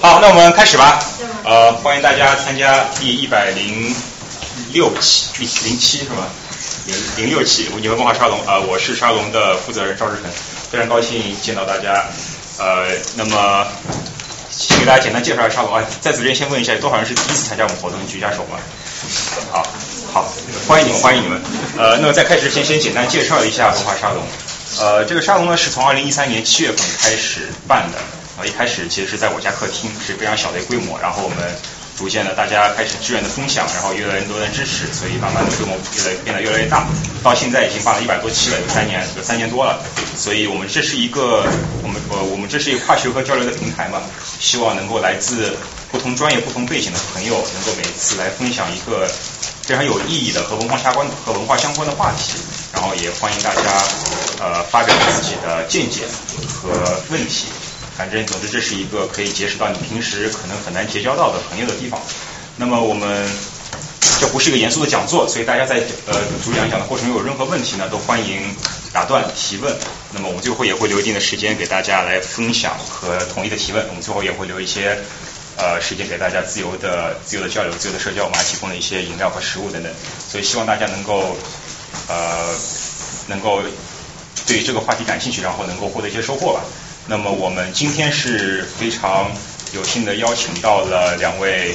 好，那我们开始吧。呃，欢迎大家参加第一百零六期，零零七是吧？零零六期你们文化沙龙啊，我是沙龙的负责人赵志成，非常高兴见到大家。呃，那么先给大家简单介绍一下沙龙啊。在此之前先问一下，有多少人是第一次参加我们活动？举下手吧。好，好，欢迎你们，欢迎你们。呃，那么在开始之前，先简单介绍一下文化沙龙。呃，这个沙龙呢是从二零一三年七月份开始办的。呃，一开始其实是在我家客厅，是非常小的一规模。然后我们逐渐的，大家开始志愿的分享，然后越来越多人支持，所以慢慢的规模越来变得越来越大。到现在已经办了一百多期了，有三年，有三年多了。所以我们这是一个，我们呃，我们这是一个跨学科交流的平台嘛，希望能够来自不同专业、不同背景的朋友，能够每次来分享一个非常有意义的和文化相关、和文化相关的话题。然后也欢迎大家呃发表自己的见解和问题。反正，总之，这是一个可以结识到你平时可能很难结交到的朋友的地方。那么，我们这不是一个严肃的讲座，所以大家在呃主讲讲的过程中有任何问题呢，都欢迎打断提问。那么，我们最后也会留一定的时间给大家来分享和统一的提问。我们最后也会留一些呃时间给大家自由的、自由的交流、自由的社交。我们还提供了一些饮料和食物等等。所以，希望大家能够呃能够对这个话题感兴趣，然后能够获得一些收获吧。那么我们今天是非常有幸的邀请到了两位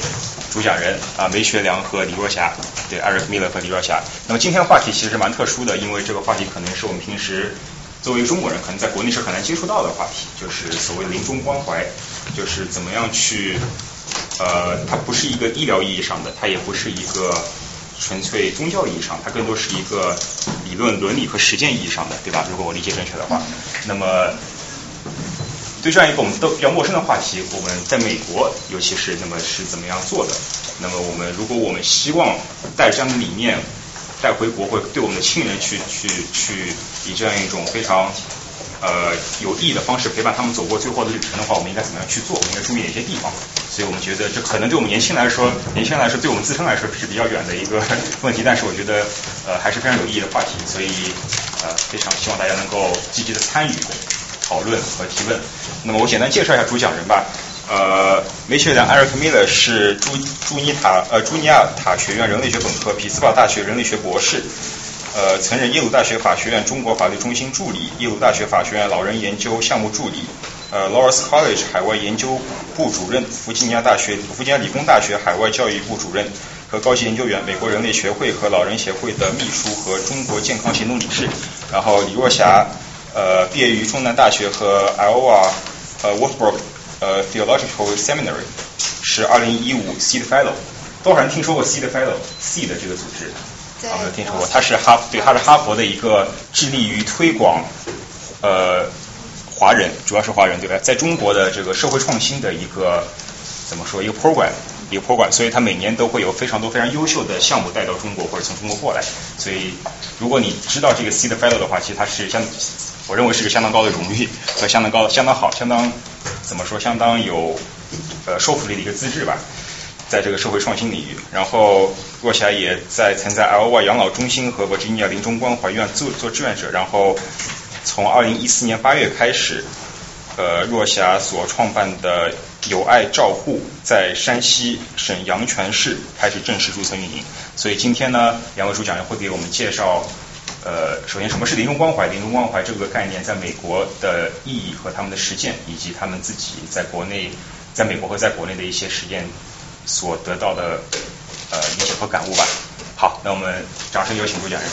主讲人啊，梅学良和李若霞，对艾瑞克·米勒和李若霞。那么今天话题其实蛮特殊的，因为这个话题可能是我们平时作为中国人可能在国内是很难接触到的话题，就是所谓临终关怀，就是怎么样去呃，它不是一个医疗意义上的，它也不是一个纯粹宗教意义上，它更多是一个理论伦理和实践意义上的，对吧？如果我理解正确的话，那么。对这样一个我们都比较陌生的话题，我们在美国，尤其是那么是怎么样做的？那么我们如果我们希望带着这样的理念带回国，或对我们的亲人去去去以这样一种非常呃有意义的方式陪伴他们走过最后的旅程的话，我们应该怎么样去做？我们应该注意哪些地方？所以我们觉得这可能对我们年轻来说，年轻人来说对我们自身来说是比较远的一个 问题，但是我觉得呃还是非常有意义的话题，所以呃非常希望大家能够积极的参与。讨论和提问。那么我简单介绍一下主讲人吧。呃，梅学良 Eric Miller 是朱朱尼塔呃朱尼亚塔学院人类学本科，匹兹堡大学人类学博士。呃，曾任耶鲁大学法学院中国法律中心助理，耶鲁大学法学院老人研究项目助理。呃，Lawrence College 海外研究部主任，弗吉尼亚大学弗吉尼亚理工大学海外教育部主任和高级研究员，美国人类学会和老人协会的秘书和中国健康行动理事。然后李若霞。呃，毕业于中南大学和 Iowa 呃 Westbrook 呃 Theological Seminary，是二零一五 Seed Fellow。多少人听说过 Seed Fellow？Seed 这个组织，有没有听说过？他是哈对，他是哈佛的一个致力于推广呃华人，主要是华人对吧？在中国的这个社会创新的一个怎么说一个 program。一个 program，，所以他每年都会有非常多非常优秀的项目带到中国或者从中国过来。所以如果你知道这个 Seed Fellow 的话，其实它是相，我认为是个相当高的荣誉和相当高、相当好、相当怎么说，相当有呃说服力的一个资质吧，在这个社会创新领域。然后若霞也在曾在 l y 养老中心和 Virginia 临终关怀院做做志愿者。然后从二零一四年八月开始，呃，若霞所创办的。友爱照护在山西省阳泉市开始正式注册运营，所以今天呢，两位主讲人会给我们介绍，呃，首先什么是临终关怀，临终关怀这个概念在美国的意义和他们的实践，以及他们自己在国内，在美国和在国内的一些实践所得到的呃理解和感悟吧。好，那我们掌声有请主讲人。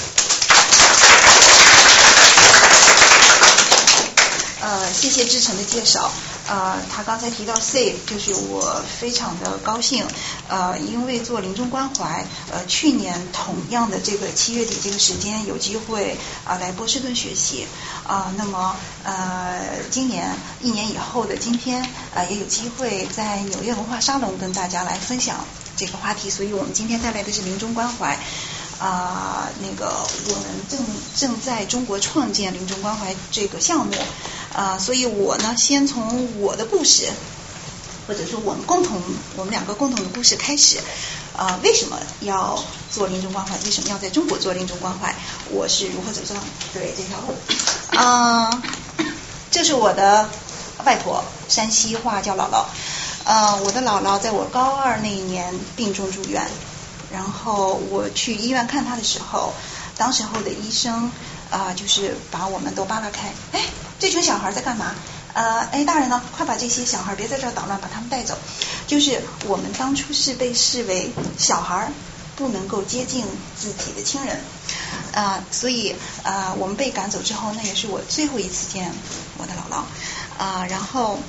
呃，谢谢志成的介绍。呃，他刚才提到 save，就是我非常的高兴。呃，因为做临终关怀，呃，去年同样的这个七月底这个时间有机会啊来波士顿学习啊，那么呃今年一年以后的今天啊也有机会在纽约文化沙龙跟大家来分享这个话题，所以我们今天带来的是临终关怀。啊，那个我们正正在中国创建临终关怀这个项目啊，所以我呢先从我的故事，或者说我们共同我们两个共同的故事开始啊，为什么要做临终关怀？为什么要在中国做临终关怀？我是如何走上对这条路？啊，这是我的外婆，山西话叫姥姥。呃，我的姥姥在我高二那一年病重住院，然后我去医院看她的时候，当时候的医生啊，就是把我们都扒拉开，哎，这群小孩在干嘛？呃，哎，大人呢？快把这些小孩别在这儿捣乱，把他们带走。就是我们当初是被视为小孩，不能够接近自己的亲人啊，所以啊，我们被赶走之后，那也是我最后一次见我的姥姥啊。然后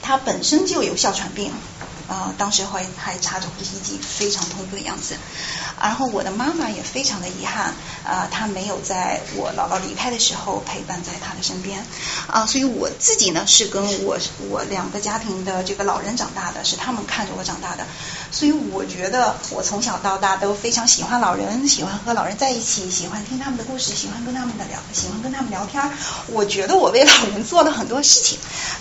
她本身就有哮喘病啊，当时还还插着呼吸机，非常痛苦的样子。然后我的妈妈也非常的遗憾啊，她没有在我姥姥离开的时候陪伴在她的身边啊，所以我自己呢是跟我我两个家庭的这个老人长大的，是他们看着我长大的，所以我觉得我从小到大都非常喜欢老人，喜欢和老人在一起，喜欢听他们的故事，喜欢跟他们的聊，喜欢跟他们聊天。我觉得我为老人做了很多事情，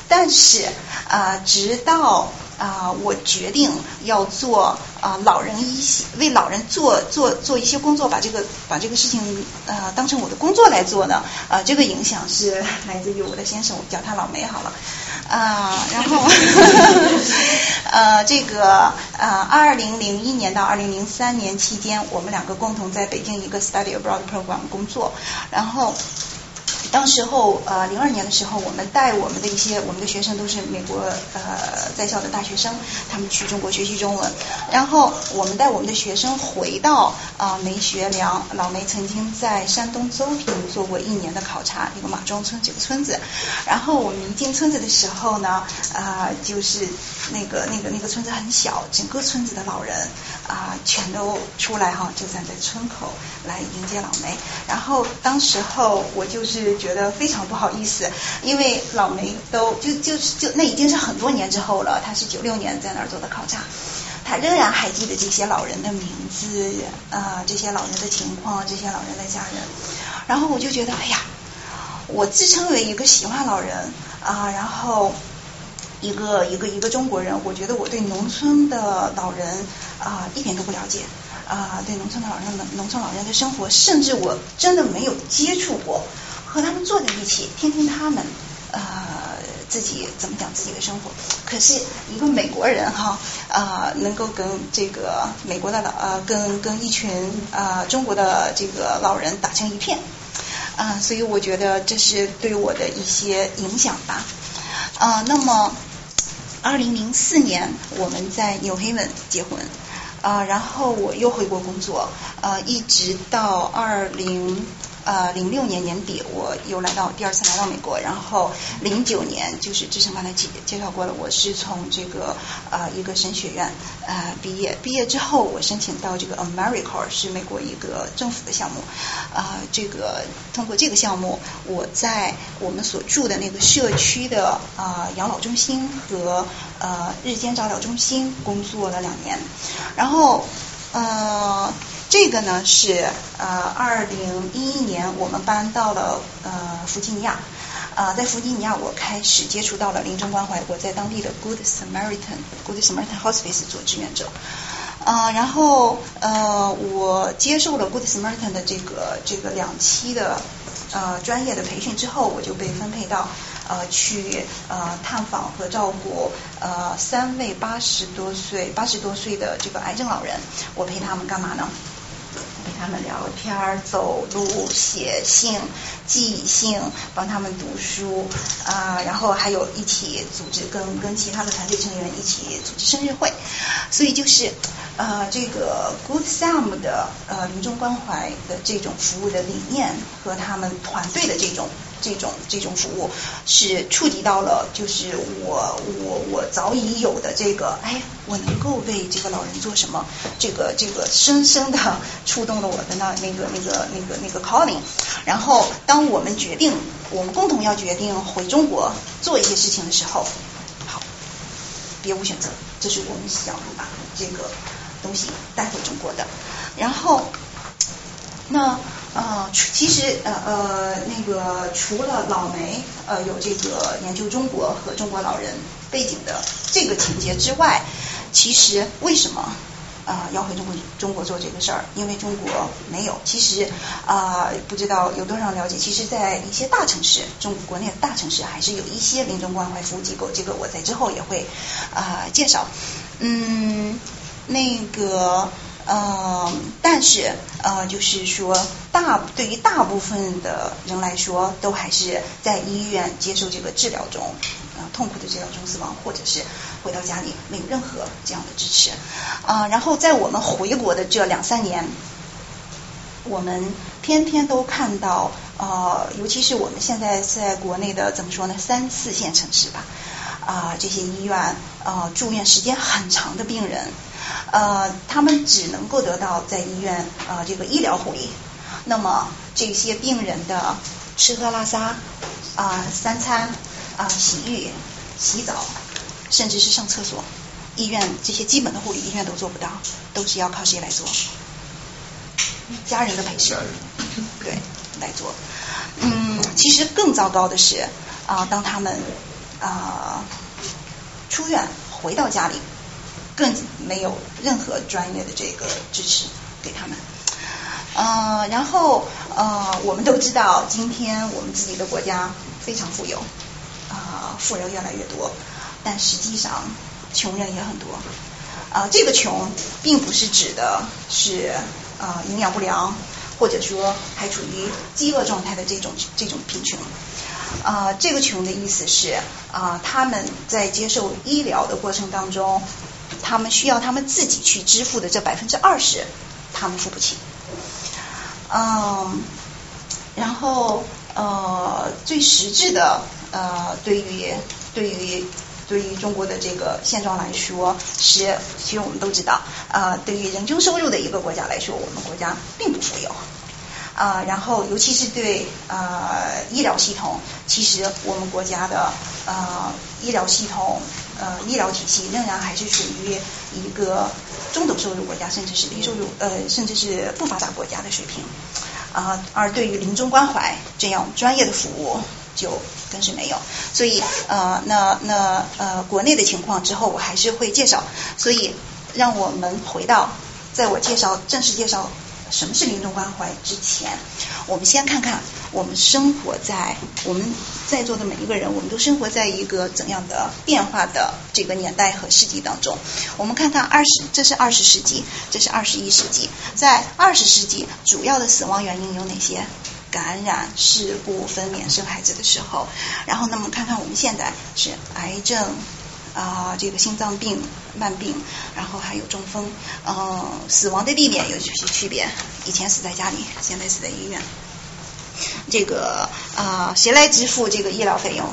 但是啊，直到。啊，我决定要做啊老人一些为老人做做做一些工作，把这个把这个事情呃当成我的工作来做呢。啊，这个影响是来自于我的先生，我叫他老梅好了。啊，然后呃这个呃二零零一年到二零零三年期间，我们两个共同在北京一个 study abroad program 工作，然后。当时候，呃，零二年的时候，我们带我们的一些我们的学生都是美国呃在校的大学生，他们去中国学习中文。然后我们带我们的学生回到啊梅学良，老梅曾经在山东邹平做过一年的考察，那个马庄村这个村子。然后我们一进村子的时候呢，啊，就是那个那个那个村子很小，整个村子的老人啊全都出来哈，就站在村口来迎接老梅。然后当时候我就是。觉得非常不好意思，因为老梅都就就就那已经是很多年之后了，他是九六年在那儿做的考察，他仍然还记得这些老人的名字啊，这些老人的情况，这些老人的家人。然后我就觉得，哎呀，我自称为一个喜欢老人啊，然后一个一个一个中国人，我觉得我对农村的老人啊一点都不了解啊，对农村的老人的农村老人的生活，甚至我真的没有接触过。和他们坐在一起，听听他们呃自己怎么讲自己的生活。可是一个美国人哈啊，能够跟这个美国的老呃跟跟一群啊中国的这个老人打成一片啊，所以我觉得这是对我的一些影响吧啊。那么二零零四年我们在纽黑文结婚啊，然后我又回国工作啊，一直到二零。呃，零六年年底我又来到第二次来到美国，然后零九年就是志成刚才介介绍过了，我是从这个呃一个神学院呃毕业，毕业之后我申请到这个 America 是美国一个政府的项目啊，这个通过这个项目，我在我们所住的那个社区的啊养老中心和呃日间照料中心工作了两年，然后呃。这个呢是呃，二零一一年我们搬到了呃弗吉尼亚啊，在弗吉尼亚我开始接触到了临终关怀，我在当地的 Good Samaritan Good Samaritan Hospice 做志愿者啊，然后呃我接受了 Good Samaritan 的这个这个两期的呃专业的培训之后，我就被分配到呃去呃探访和照顾呃三位八十多岁八十多岁的这个癌症老人，我陪他们干嘛呢？陪他们聊天、走路、写信、寄信，帮他们读书啊，然后还有一起组织跟跟其他的团队成员一起组织生日会，所以就是呃这个 Good Sam 的呃临终关怀的这种服务的理念和他们团队的这种。这种这种服务是触及到了，就是我我我早已有的这个，哎，我能够为这个老人做什么？这个这个深深的触动了我的那那个那个那个那个 calling。然后，当我们决定，我们共同要决定回中国做一些事情的时候，好，别无选择，这是我们想把这个东西带回中国的。然后，那。啊，其实呃呃，那个除了老梅呃有这个研究中国和中国老人背景的这个情节之外，其实为什么啊要回中国中国做这个事儿，因为中国没有。其实啊不知道有多少了解，其实，在一些大城市，中国国内的大城市还是有一些临终关怀服务机构，这个我在之后也会啊介绍。嗯，那个。呃，但是呃，就是说，大对于大部分的人来说，都还是在医院接受这个治疗中，呃，痛苦的治疗中死亡，或者是回到家里没有任何这样的支持啊。然后在我们回国的这两三年，我们天天都看到呃，尤其是我们现在在国内的怎么说呢，三四线城市吧啊，这些医院啊，住院时间很长的病人。呃，他们只能够得到在医院啊这个医疗护理。那么这些病人的吃喝拉撒啊三餐啊洗浴洗澡，甚至是上厕所，医院这些基本的护理医院都做不到，都是要靠谁来做？家人的陪侍，对，来做。嗯，其实更糟糕的是啊，当他们啊出院回到家里。更没有任何专业的这个支持给他们，呃，然后呃，我们都知道，今天我们自己的国家非常富有，啊，富人越来越多，但实际上穷人也很多，啊，这个穷并不是指的是啊营养不良，或者说还处于饥饿状态的这种这种贫穷，啊，这个穷的意思是啊他们在接受医疗的过程当中。他们需要他们自己去支付的这百分之二十，他们付不起。嗯，然后呃，最实质的呃，对于对于对于中国的这个现状来说，是其实我们都知道，呃，对于人均收入的一个国家来说，我们国家并不富有。啊，然后尤其是对呃医疗系统，其实我们国家的呃医疗系统呃医疗体系仍然还是属于一个中等收入国家，甚至是低收入呃甚至是不发达国家的水平啊。而对于临终关怀这样专业的服务，就更是没有。所以呃那那呃国内的情况之后我还是会介绍。所以让我们回到，在我介绍正式介绍。什么是临终关怀？之前，我们先看看我们生活在我们在座的每一个人，我们都生活在一个怎样的变化的这个年代和世纪当中。我们看看二十，这是二十世纪，这是二十一世纪。在二十世纪，主要的死亡原因有哪些？感染、事故、分娩、生孩子的时候。然后，那么看看我们现在是癌症。啊，这个心脏病、慢病，然后还有中风，嗯，死亡的地点有些区别。以前死在家里，现在死在医院。这个啊，谁来支付这个医疗费用？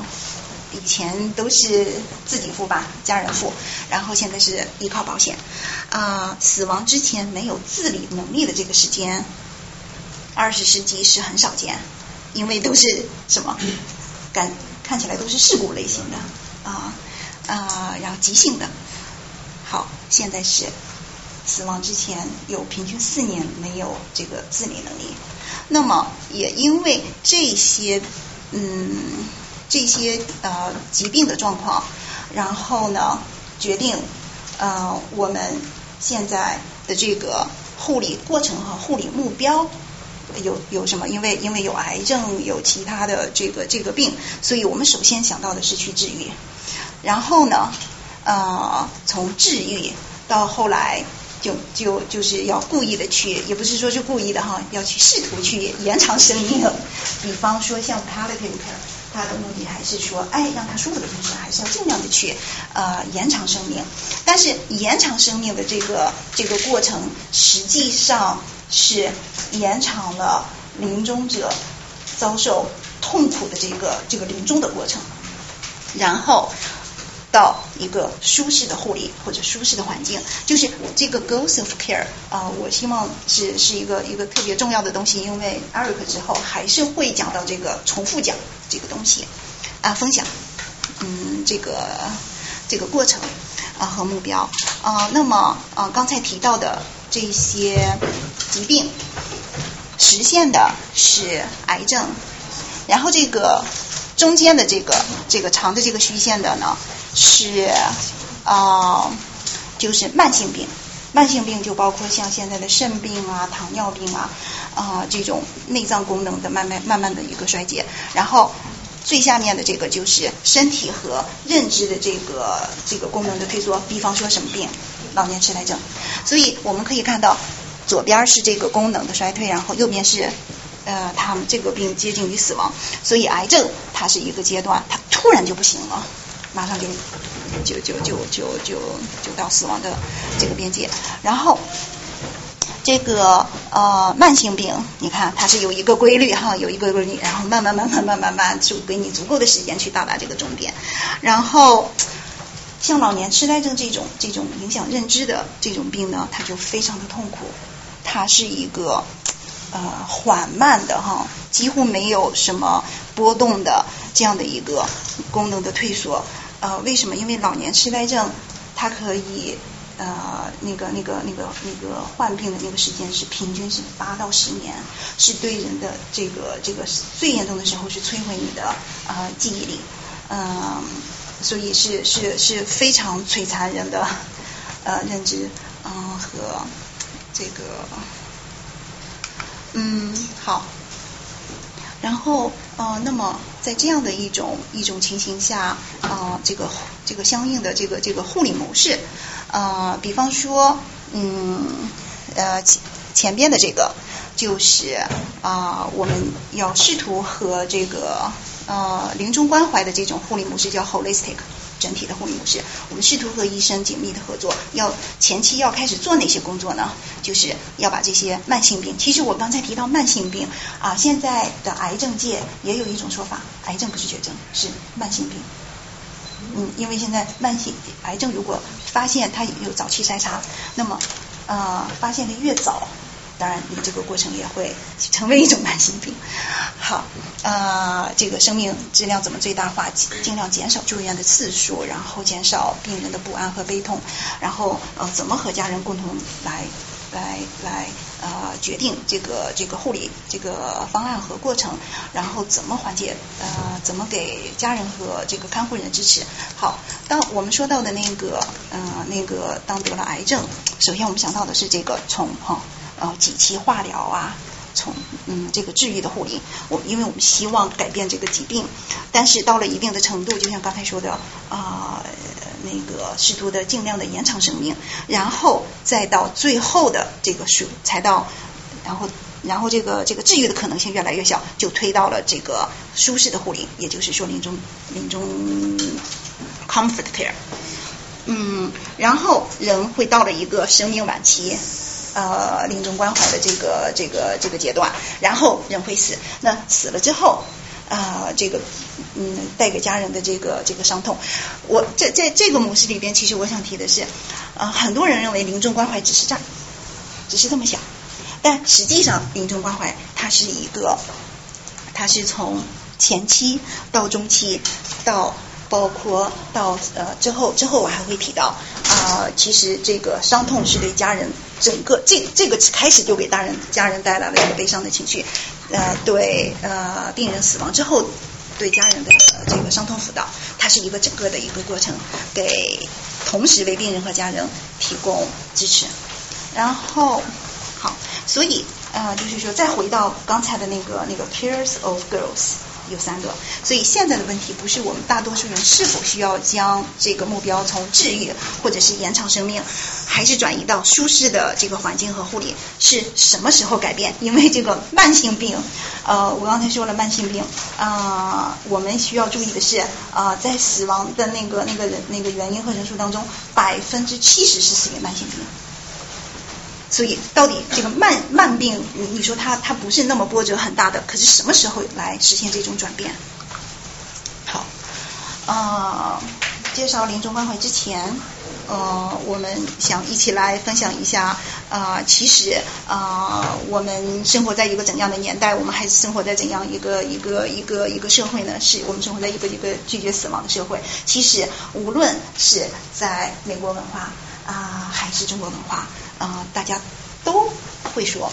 以前都是自己付吧，家人付，然后现在是依靠保险。啊，死亡之前没有自理能力的这个时间，二十世纪是很少见，因为都是什么？感看起来都是事故类型的啊。啊，然后急性的，现在是死亡之前有平均四年没有这个自理能力，那么也因为这些嗯这些呃疾病的状况，然后呢决定呃我们现在的这个护理过程和护理目标有有什么？因为因为有癌症有其他的这个这个病，所以我们首先想到的是去治愈。然后呢，呃，从治愈到后来，就就就是要故意的去，也不是说是故意的哈，要去试图去延长生命。比方说像 palliative care，它的目的还是说，哎，让他舒服的同时，还是要尽量的去呃延长生命。但是延长生命的这个这个过程，实际上是延长了临终者遭受痛苦的这个这个临终的过程，然后。到一个舒适的护理或者舒适的环境，就是这个 goals of care 啊，我希望是是一个一个特别重要的东西，因为 Eric 之后还是会讲到这个重复讲这个东西啊，分享嗯这个这个过程啊和目标啊，那么啊刚才提到的这些疾病实现的是癌症，然后这个中间的这个这个长的这个虚线的呢？是啊，就是慢性病，慢性病就包括像现在的肾病啊、糖尿病啊啊这种内脏功能的慢慢慢慢的一个衰竭。然后最下面的这个就是身体和认知的这个这个功能的退缩，比方说什么病？老年痴呆症。所以我们可以看到，左边是这个功能的衰退，然后右边是呃他们这个病接近于死亡。所以癌症它是一个阶段，它突然就不行了。马上就就就就就就就到死亡的这个边界，然后这个呃慢性病，你看它是有一个规律哈，有一个规律，然后慢慢慢慢慢慢慢就给你足够的时间去到达这个终点，然后像老年痴呆症这种这种影响认知的这种病呢，它就非常的痛苦，它是一个呃缓慢的哈，几乎没有什么波动的这样的一个功能的退缩。呃，为什么？因为老年痴呆症，它可以呃那个那个那个那个患病的那个时间是平均是八到十年，是对人的这个这个最严重的时候是摧毁你的呃记忆力，嗯，所以是是是非常摧残人的呃认知嗯和这个嗯好。然后呃，那么在这样的一种一种情形下，呃，这个这个相应的这个这个护理模式，呃，比方说，嗯，呃前前边的这个就是啊，我们要试图和这个呃临终关怀的这种护理模式叫 holistic。整体的护理模式，我们试图和医生紧密的合作。要前期要开始做哪些工作呢？就是要把这些慢性病。其实我刚才提到慢性病啊，现在的癌症界也有一种说法，癌症不是绝症，是慢性病。嗯，因为现在慢性癌症如果发现它有早期筛查，那么呃发现的越早。当然，你这个过程也会成为一种慢性病。好，呃，这个生命质量怎么最大化？尽量减少住院的次数，然后减少病人的不安和悲痛，然后呃，怎么和家人共同来来来呃决定这个这个护理这个方案和过程，然后怎么缓解呃怎么给家人和这个看护人支持？好，当我们说到的那个呃那个当得了癌症，首先我们想到的是这个从哈。呃，几期化疗啊，从嗯这个治愈的护理，我因为我们希望改变这个疾病，但是到了一定的程度，就像刚才说的啊，那个试图的尽量的延长生命，然后再到最后的这个数才到，然后然后这个这个治愈的可能性越来越小，就推到了这个舒适的护理，也就是说临终临终 comfort care，嗯，然后人会到了一个生命晚期。呃，临终关怀的这个这个这个阶段，然后人会死。那死了之后，啊，这个嗯，带给家人的这个这个伤痛。我在在这个模式里边，其实我想提的是，啊，很多人认为临终关怀只是这儿，只是这么想，但实际上临终关怀它是一个，它是从前期到中期到。包括到呃之后之后我还会提到啊，其实这个伤痛是对家人整个这这个开始就给大人家人带来了一个悲伤的情绪，呃对呃病人死亡之后对家人的这个伤痛辅导，它是一个整个的一个过程，给同时为病人和家人提供支持，然后好，所以呃就是说再回到刚才的那个那个 Peers of Girls。有三个，所以现在的问题不是我们大多数人是否需要将这个目标从治愈或者是延长生命，还是转移到舒适的这个环境和护理，是什么时候改变？因为这个慢性病，呃，我刚才说了慢性病，啊，我们需要注意的是，啊，在死亡的那个那个人那个原因和人数当中，百分之七十是死于慢性病。所以，到底这个慢慢病，你你说它它不是那么波折很大的，可是什么时候来实现这种转变？好，呃，介绍临终关怀之前，呃，我们想一起来分享一下，呃，其实啊，我们生活在一个怎样的年代？我们还是生活在怎样一个一个一个一个社会呢？是我们生活在一个一个拒绝死亡的社会。其实，无论是在美国文化啊，还是中国文化。啊，大家都会说，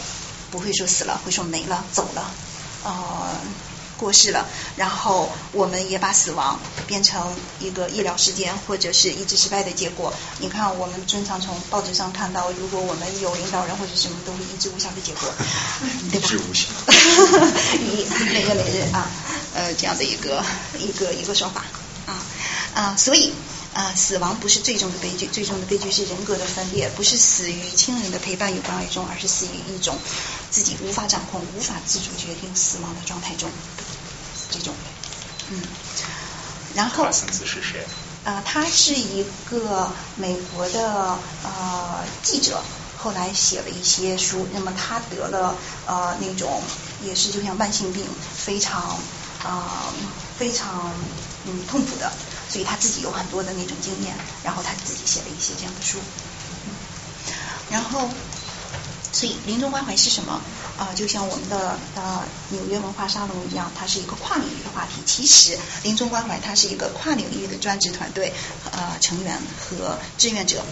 不会说死了，会说没了，走了。呃，过世了，然后我们也把死亡变成一个医疗事件或者是医治失败的结果。你看，我们经常从报纸上看到，如果我们有领导人或者什么，都会医治无效的结果，对吧？医治无效。以哪个哪日啊？呃，这样的一个一个一个说法啊啊，所以。啊，死亡不是最终的悲剧，最终的悲剧是人格的分裂，不是死于亲人的陪伴与关爱中，而是死于一种自己无法掌控、无法自主决定死亡的状态中。这种，嗯，然后。卡森斯是谁？啊，他是一个美国的呃记者，后来写了一些书。那么他得了呃那种也是就像慢性病，非常啊非常嗯痛苦的。所以他自己有很多的那种经验，然后他自己写了一些这样的书。然后，所以临终关怀是什么？啊，就像我们的呃纽约文化沙龙一样，它是一个跨领域的话题。其实临终关怀它是一个跨领域的专职团队，呃，成员和志愿者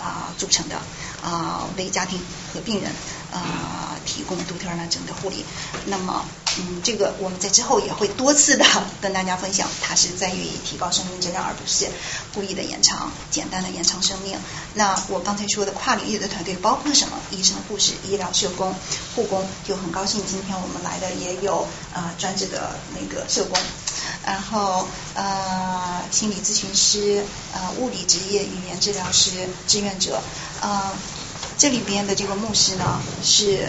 啊组成的啊，为家庭和病人啊提供独特而完整的护理。那么。嗯，这个我们在之后也会多次的 跟大家分享，它是在于提高生命质量，而不是故意的延长、简单的延长生命。那我刚才说的跨领域的团队包括什么？医生、护士、医疗社工、护工，就很高兴今天我们来的也有呃专职的那个社工，然后呃心理咨询师、呃物理职业、语言治疗师、志愿者，呃这里边的这个牧师呢是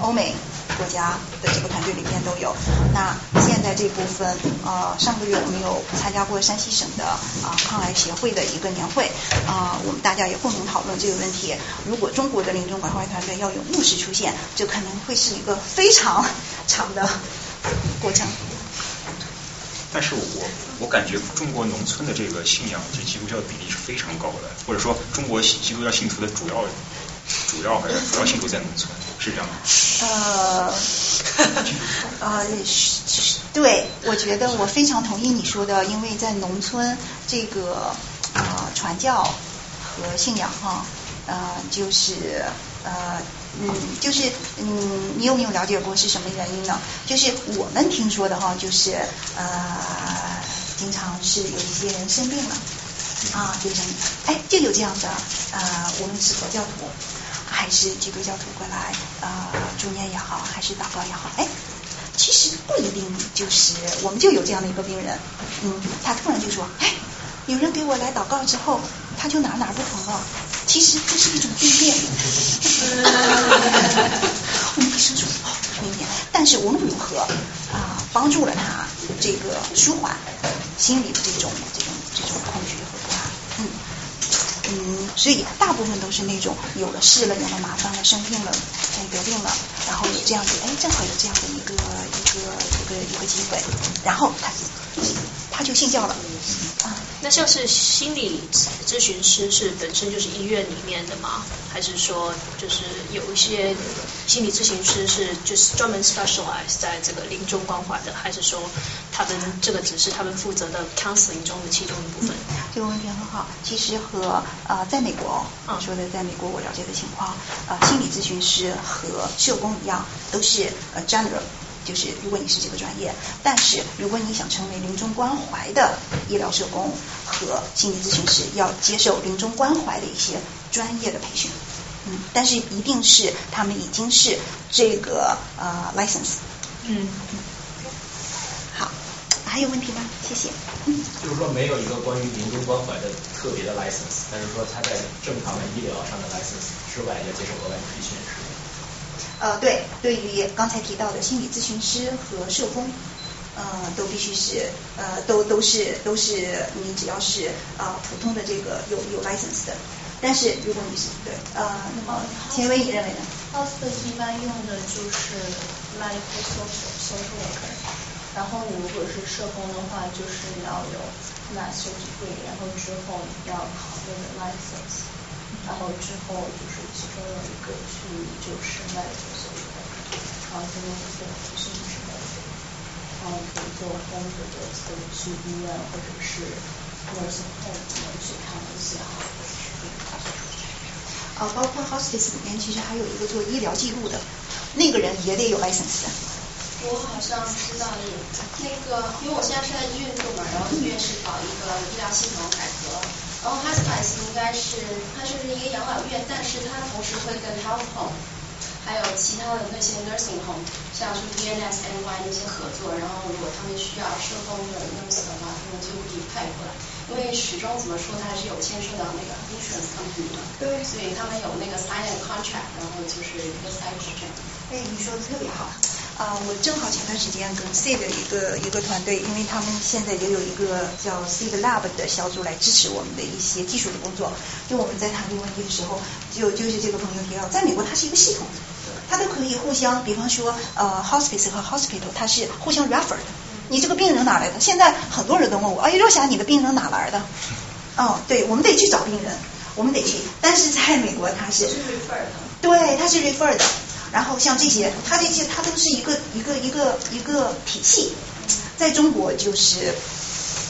欧美。国家的这个团队里面都有。那现在这部分，呃，上个月我们有参加过山西省的啊抗癌协会的一个年会，啊，我们大家也共同讨论这个问题。如果中国的临终关怀团队要有牧师出现，这可能会是一个非常长的过程。但是我我感觉中国农村的这个信仰，就基督教的比例是非常高的，或者说中国基督教信徒的主要。主要还是主要信徒在农村，是这样吗？呃，呃，是对，我觉得我非常同意你说的，因为在农村这个呃传教和信仰哈，呃，就是呃嗯，就是嗯，你有没有了解过是什么原因呢？就是我们听说的哈，就是呃，经常是有一些人生病了啊，就生，哎，就有这样的啊，无论是佛教徒。还是基督教徒过来呃助念也好，还是祷告也好，哎，其实不一定就是我们就有这样的一个病人，嗯，他突然就说，哎，有人给我来祷告之后，他就哪哪不疼了，其实这是一种病变。我们医生说哦，明显，但是我们如何啊帮助了他这个舒缓心理的这种这种这种恐惧，嗯。所以大部分都是那种有了事了，有了麻烦了，生病了，哎得病了，然后有这样子，哎，正好有这样的一个一个一个一个机会，然后他他就信教了。啊，那像是心理咨询师是本身就是医院里面的吗？还是说就是有一些心理咨询师是就是专门 specialize 在这个临终关怀的？还是说他们这个只是他们负责的 counseling 中的其中一部分？这个问题很好，其实和呃在美国啊说的在美国我了解的情况，呃心理咨询师和社工一样，都是呃 general。就是如果你是这个专业，但是如果你想成为临终关怀的医疗社工和心理咨询师，要接受临终关怀的一些专业的培训，嗯，但是一定是他们已经是这个呃 license，嗯，好，还有问题吗？谢谢。嗯，就是说没有一个关于临终关怀的特别的 license，但是说他在正常的医疗上的 license 之外要接受额外的培训。呃，对，对于刚才提到的心理咨询师和社工，呃，都必须是呃，都都是都是你只要是啊普通的这个有有 license 的，但是如果你是对呃，那么钱薇你认为呢？Hospice 一般用的就是 medical social social worker，然后你如果是社工的话，就是要有 master degree，然后之后要考那个 license。然后之后就是其中有一个区域就是卖这些的，然后这边做培训之类的，然后可以做工作的可以去医院或者是 nursing 去看一些好的病呃，包括 hospice 里面其实还有一个做医疗记录的，那个人也得有 license。我好像知道有那个，因为我现在是在医院做嘛，然后医院是搞一个医疗系统改革，然后 hospice 应该是它就是一个养老院，但是它同时会跟 health home 还有其他的那些 nursing home，像是 VNS、NY 那些合作，然后如果他们需要社工的 nurse 的话，他们就会派过来，因为始终怎么说，它还是有牵涉到那个 insurance company 嘛，对所以他们有那个 sign and contract，然后就是一个 cycle 这样。哎，你说的特别好。啊、我正好前段时间跟 C 的一个一个团队，因为他们现在也有一个叫 C 的 Lab 的小组来支持我们的一些技术的工作。就我们在谈这个问题的时候，就就是这个朋友提到，在美国它是一个系统，它都可以互相，比方说呃 hospice 和 hospital 它是互相 refer 的。你这个病人哪来的？现在很多人都问我，哎，若霞，你的病人哪来的？哦，对，我们得去找病人，我们得去。但是在美国它是。对，它是 refer 的。然后像这些，它这些它都是一个一个一个一个体系，在中国就是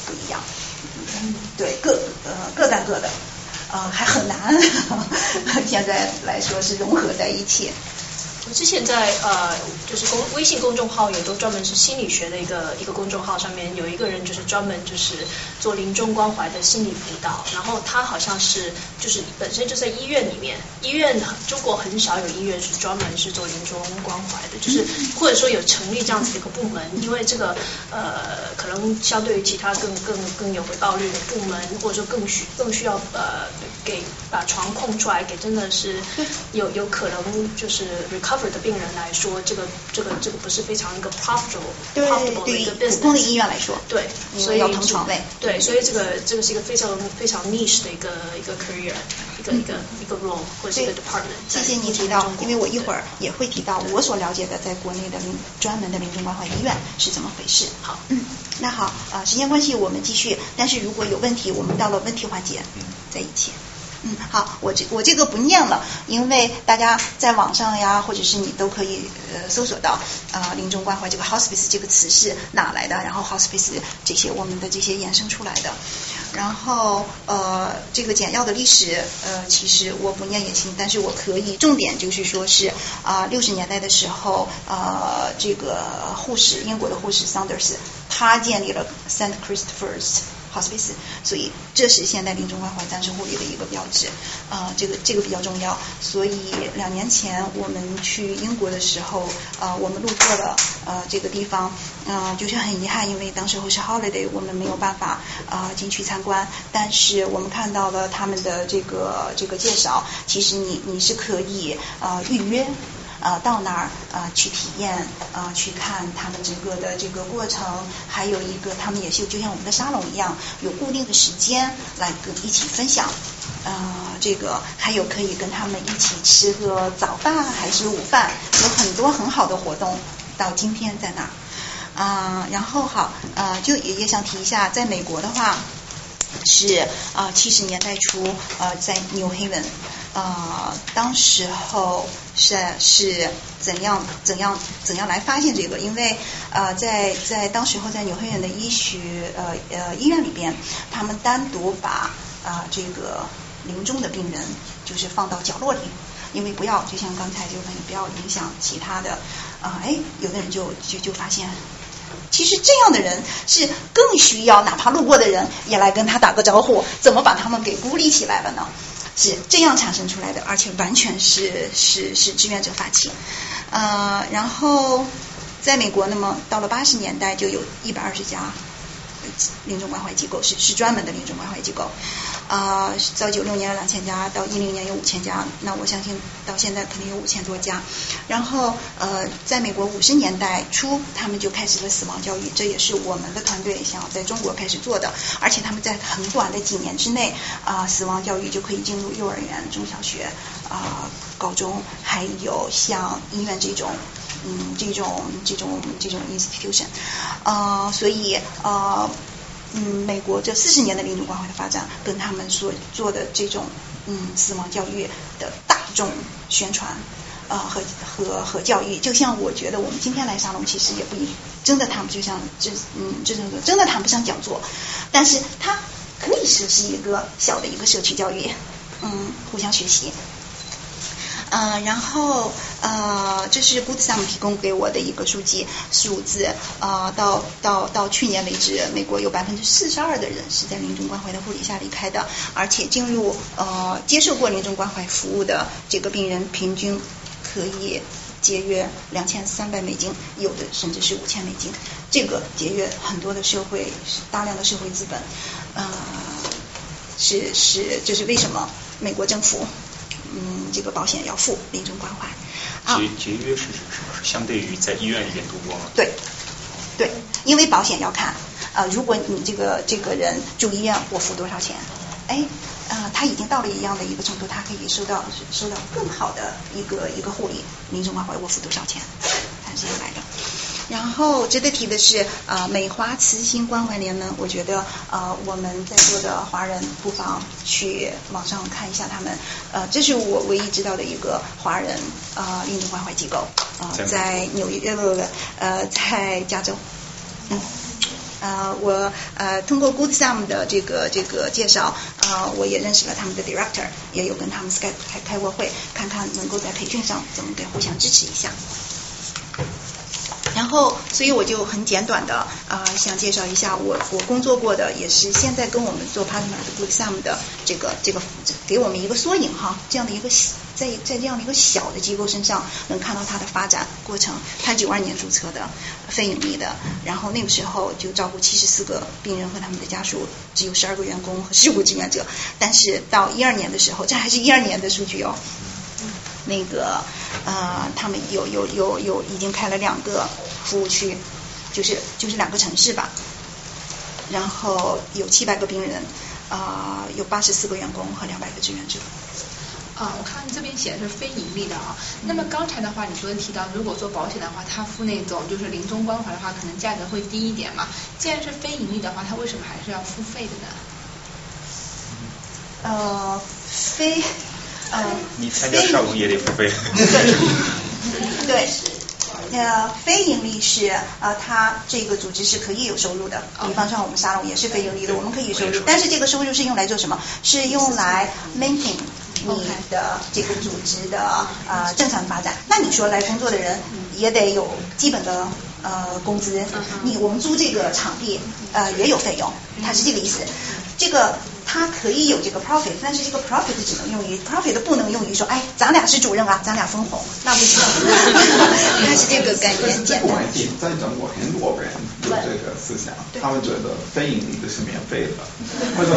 不一样。对，各呃各干各的，呃还很难，现在来说是融合在一起。我之前在呃，就是公微信公众号有都专门是心理学的一个一个公众号，上面有一个人就是专门就是做临终关怀的心理辅导，然后他好像是就是本身就在医院里面，医院中国很少有医院是专门是做临终关怀的，就是或者说有成立这样子的一个部门，因为这个呃可能相对于其他更更更有回报率的部门，或者说更需更需要呃给把床空出来给真的是 有有可能就是 recover 的病人来说，这个这个这个不是非常一个 profitable 对 profitable 的一个普通的 business。医院来说，对，所以要腾床位。对，所以这个这个是一个非常非常 niche 的一个一个 career，一个一个一个 role 或者是一个 department。谢谢你提到，因为我一会儿也会提到我所了解的在国内的临专门的临终关怀医院是怎么回事。好，嗯，那好，啊、时间关系我们继续，但是如果有问题，我们到了问题环节在一起。嗯，好，我这我这个不念了，因为大家在网上呀，或者是你都可以呃搜索到啊、临终关怀这个 hospice 这个词是哪来的，然后 hospice 这些我们的这些衍生出来的。然后呃，这个简要的历史呃，其实我不念也行，但是我可以重点就是说是啊，六、十年代的时候，呃，这个护士英国的护士 Saunders 他建立了 Saint Christopher's。hospice，所以这是现代临终关怀暂时护理的一个标志，啊、这个这个比较重要。所以两年前我们去英国的时候，呃，我们路过了呃这个地方，呃，就是很遗憾，因为当时候是 holiday，我们没有办法啊、进去参观。但是我们看到了他们的这个这个介绍，其实你你是可以呃预约。呃，到那儿呃去体验，呃去看他们整个的这个过程，还有一个他们也是就像我们的沙龙一样，有固定的时间来跟一起分享。呃，这个还有可以跟他们一起吃个早饭还是午饭，有很多很好的活动。到今天在那儿啊、然后好呃，就也也想提一下，在美国的话是啊七十年代初呃在 New Haven。呃，当时候是是怎样怎样怎样来发现这个？因为呃，在在当时候在纽黑人的医学呃呃医院里边，他们单独把啊、这个临终的病人就是放到角落里，因为不要就像刚才这个问题，不要影响其他的啊、哎，有的人就就就发现。其实这样的人是更需要，哪怕路过的人也来跟他打个招呼。怎么把他们给孤立起来了呢？是这样产生出来的，而且完全是是是志愿者发起。呃，然后在美国，那么到了八十年代，就有一百二十家临终关怀机构，是是专门的临终关怀机构。啊、到九六年有两千家，到一零年有五千家，那我相信到现在肯定有五千多家。然后呃，在美国五十年代初，他们就开始了死亡教育，这也是我们的团队想要在中国开始做的，而且他们在很短的几年之内啊、死亡教育就可以进入幼儿园、中小学啊、高中，还有像医院这种。嗯，这种这种这种 institution，呃，所以呃，嗯，美国这四十年的民主关怀的发展，跟他们所做的这种嗯死亡教育的大众宣传，呃和和和教育，就像我觉得我们今天来沙龙，其实也不一真的谈不就像这嗯这种真的谈不上讲座，但是它可以说是一个小的一个社区教育，嗯，互相学习。嗯，然后呃，这是 Good Sam 提供给我的一个数据数字呃，到到到去年为止，美国有百分之四十二的人是在临终关怀的护理下离开的，而且进入呃接受过临终关怀服务的这个病人平均可以节约两千三百美金，有的甚至是五千美金，这个节约很多的社会大量的社会资本，呃，是是这是为什么美国政府？嗯，这个保险要付临终关怀。节节约是指什么？是相对于在医院里面度过吗？对，对，因为保险要看，呃，如果你这个这个人住医院，我付多少钱？哎，呃，他已经到了一样的一个程度，他可以收到收到更好的一个一个护理，临终关怀我付多少钱？看这样来的。然后值得提的是，啊，美华慈心关怀联盟，我觉得，啊，我们在座的华人不妨去网上看一下他们，呃，这是我唯一知道的一个华人啊运动关怀机构，啊，在纽约不不不，呃，在加州，嗯，呃，我呃通过 Good Sam 的这个这个介绍，啊，我也认识了他们的 Director，也有跟他们 Skype 开开过会，看看能够在培训上怎么给互相支持一下。然后，所以我就很简短的啊，想介绍一下我我工作过的，也是现在跟我们做 partner 的 Good Sam 的这个这个，给我们一个缩影哈，这样的一个在在这样的一个小的机构身上，能看到它的发展过程。它九二年注册的，非盈利的，然后那个时候就照顾七十四个病人和他们的家属，只有十二个员工和十五志愿者。但是到一二年的时候，这还是一二年的数据哦。那个呃，他们有有有有已经开了两个服务区，就是就是两个城市吧，然后有七百个病人，啊，有八十四个员工和两百个志愿者。啊，我看这边写的是非盈利的啊。那么刚才的话，你昨天提到，如果做保险的话，他付那种就是临终关怀的话，可能价格会低一点嘛。既然是非盈利的话，他为什么还是要付费的呢？呃，非。呃，你参加沙龙也得付费。对，对，呃，非盈利是呃，它这个组织是可以有收入的。比方说，我们沙龙也是非盈利的，我们可以收入。但是这个收入是用来做什么？是用来 maintain 你的这个组织的呃正常发展。那你说来工作的人也得有基本的呃工资。你我们租这个场地呃也有费用，它是这个意思。这个。它可以有这个 profit，但是这个 profit 只能用于 profit 不能用于说，哎，咱俩是主任啊，咱俩分红，那不行。但是这个概念简单。在中国很多人有这个思想，他们觉得非盈利的是免费的。或者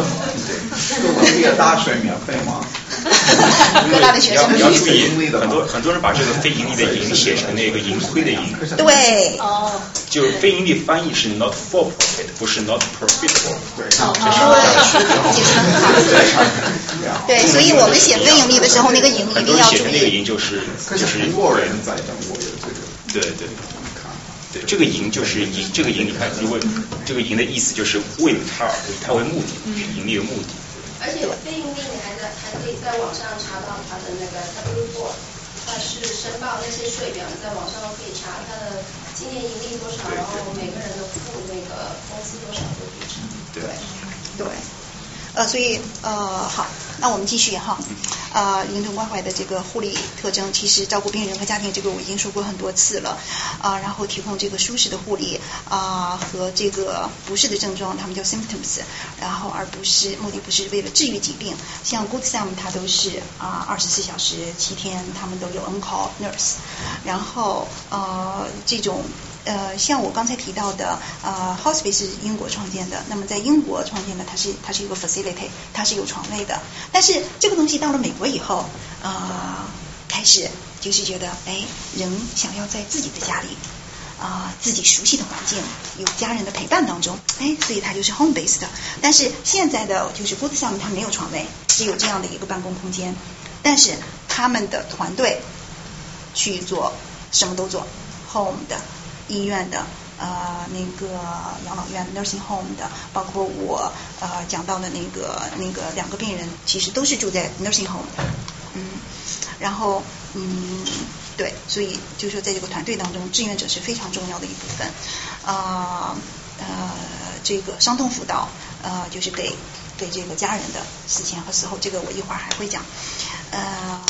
各个大学免费吗？各大的学生要注意，很多很多人把这个非盈利的盈写成那个盈亏的盈。对。哦。就非盈利翻译是 not for profit，不是 not profitable。对。这是。对，所以我们写非盈利的时候，那个盈一定要注意。那个盈就是就是中国人在中国有这个。对对。对，这个盈就是盈，这个盈你看，如果这个盈的意思就是为它以它为目的，是盈利的目的。而且非盈利你还在还可以在网上查到它的那个 W four，它是申报那些税表，在网上可以查它的今年盈利多少，然后每个人的付那个工资多少都可以查。对对。呃，所以呃好，那我们继续哈。啊，临终关怀的这个护理特征，其实照顾病人和家庭，这个我已经说过很多次了。啊，然后提供这个舒适的护理啊和这个不适的症状，他们叫 symptoms，然后而不是目的不是为了治愈疾病。像 Good Sam 它都是啊二十四小时七天，他们都有 on call nurse。然后呃这种。呃，像我刚才提到的，呃，hospice 是英国创建的，那么在英国创建的，它是它是一个 facility，它是有床位的。但是这个东西到了美国以后，呃，开始就是觉得，哎，人想要在自己的家里，啊，自己熟悉的环境，有家人的陪伴当中，哎，所以它就是 home based。但是现在的就是 Good 项目，它没有床位，只有这样的一个办公空间。但是他们的团队去做什么都做 home 的。医院的呃那个养老院 nursing home 的，包括我呃讲到的那个那个两个病人，其实都是住在 nursing home 的，嗯，然后嗯对，所以就说在这个团队当中，志愿者是非常重要的一部分啊呃这个伤痛辅导呃就是给给这个家人的死前和死后，这个我一会儿还会讲呃。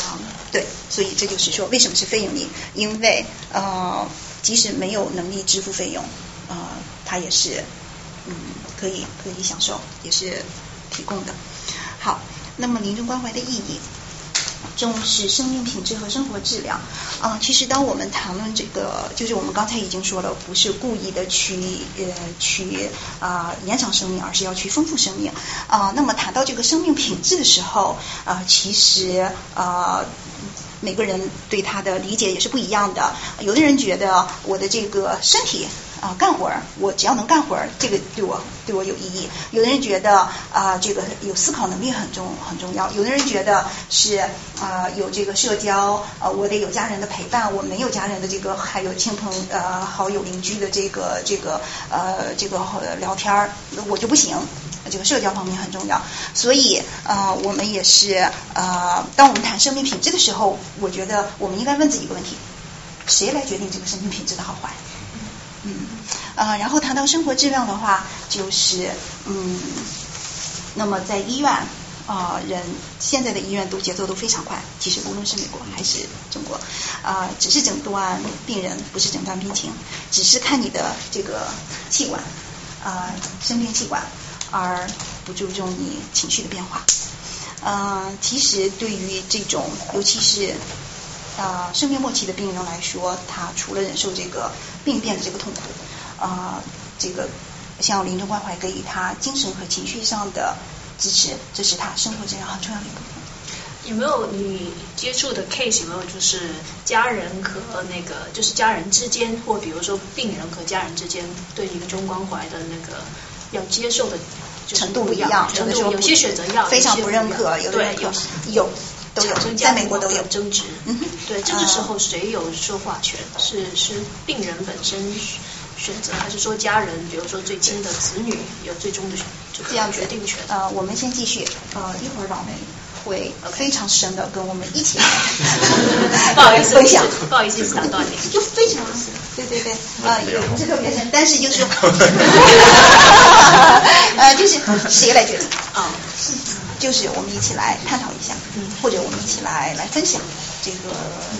对，所以这就是说，为什么是非盈利？因为呃，即使没有能力支付费用，呃，它也是嗯可以可以享受，也是提供的。好，那么临终关怀的意义。重视生命品质和生活质量啊，其实当我们谈论这个，就是我们刚才已经说了，不是故意的去呃去啊延长生命，而是要去丰富生命啊。那么谈到这个生命品质的时候啊，其实啊每个人对他的理解也是不一样的。有的人觉得我的这个身体。啊，干活儿，我只要能干活儿，这个对我对我有意义。有的人觉得啊，这个有思考能力很重很重要。有的人觉得是啊，有这个社交，呃，我得有家人的陪伴。我没有家人的这个，还有亲朋呃好友邻居的这个这个呃这个聊天儿，我就不行。这个社交方面很重要。所以呃，我们也是呃，当我们谈生命品质的时候，我觉得我们应该问自己一个问题：谁来决定这个生命品质的好坏？嗯，呃，然后谈到生活质量的话，就是嗯，那么在医院啊，人现在的医院都节奏都非常快。其实无论是美国还是中国，啊，只是诊断病人，不是诊断病情，只是看你的这个气管啊，生命气管，而不注重你情绪的变化。嗯，其实对于这种，尤其是。啊，生命末期的病人来说，他除了忍受这个病变的这个痛苦，啊，这个像临终关怀给予他精神和情绪上的支持，这是他生活质量很重要的一部分。有没有你接触的 case？有没有就是家人和那个就是家人之间，或比如说病人和家人之间对临终关怀的那个要接受的程度不一样，程度有些选择要非常不认可，有对有有。都有，在美国都有争执。嗯，对，这个时候谁有说话权？是是病人本身选择，还是说家人，比如说最亲的子女有最终的这样决定权？呃，我们先继续。呃，一会儿老梅会非常深的跟我们一起来不好意思，分享，不好意思打断你，就非常对对对，啊，也不是特别深，但是就是 呃，就是谁来决定？啊？就是我们一起来探讨一下，或者我们一起来来分享这个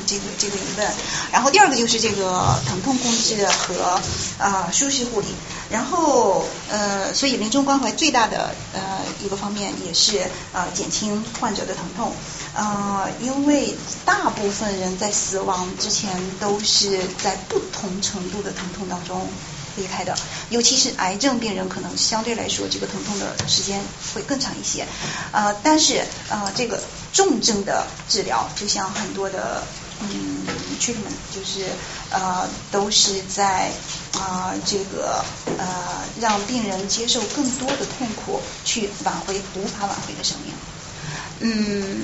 这个这个疑问。然后第二个就是这个疼痛控制和呃舒适护理。然后呃，所以临终关怀最大的呃一个方面也是呃减轻患者的疼痛。呃，因为大部分人在死亡之前都是在不同程度的疼痛当中。离开的，尤其是癌症病人，可能相对来说这个疼痛的时间会更长一些。呃，但是呃，这个重症的治疗，就像很多的嗯 treatment，就是呃都是在啊这个呃让病人接受更多的痛苦，去挽回无法挽回的生命。嗯。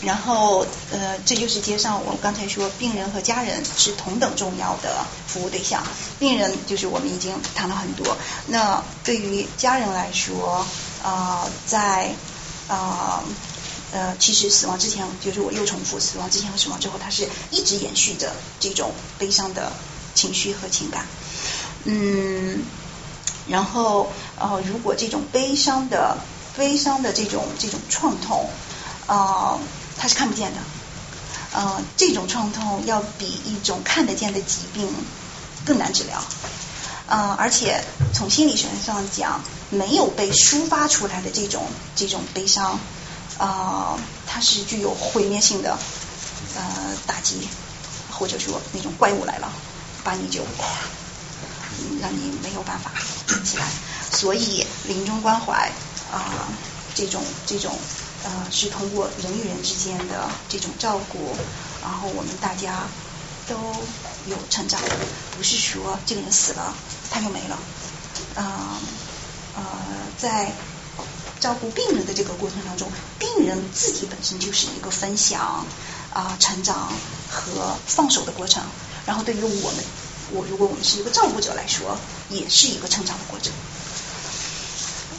然后，呃，这就是接上我刚才说，病人和家人是同等重要的服务对象。病人就是我们已经谈了很多。那对于家人来说，啊，在啊呃，其实死亡之前，就是我又重复，死亡之前和死亡之后，它是一直延续着这种悲伤的情绪和情感。嗯，然后呃，如果这种悲伤的悲伤的这种这种创痛啊。它是看不见的，呃，这种创痛要比一种看得见的疾病更难治疗，呃，而且从心理学上讲，没有被抒发出来的这种这种悲伤，呃，它是具有毁灭性的呃打击，或者说那种怪物来了，把你就让你没有办法起来，所以临终关怀啊，这种这种。呃，是通过人与人之间的这种照顾，然后我们大家都有成长，不是说这个人死了他就没了。啊呃，在照顾病人的这个过程当中，病人自己本身就是一个分享啊成长和放手的过程，然后对于我们，我如果我们是一个照顾者来说，也是一个成长的过程。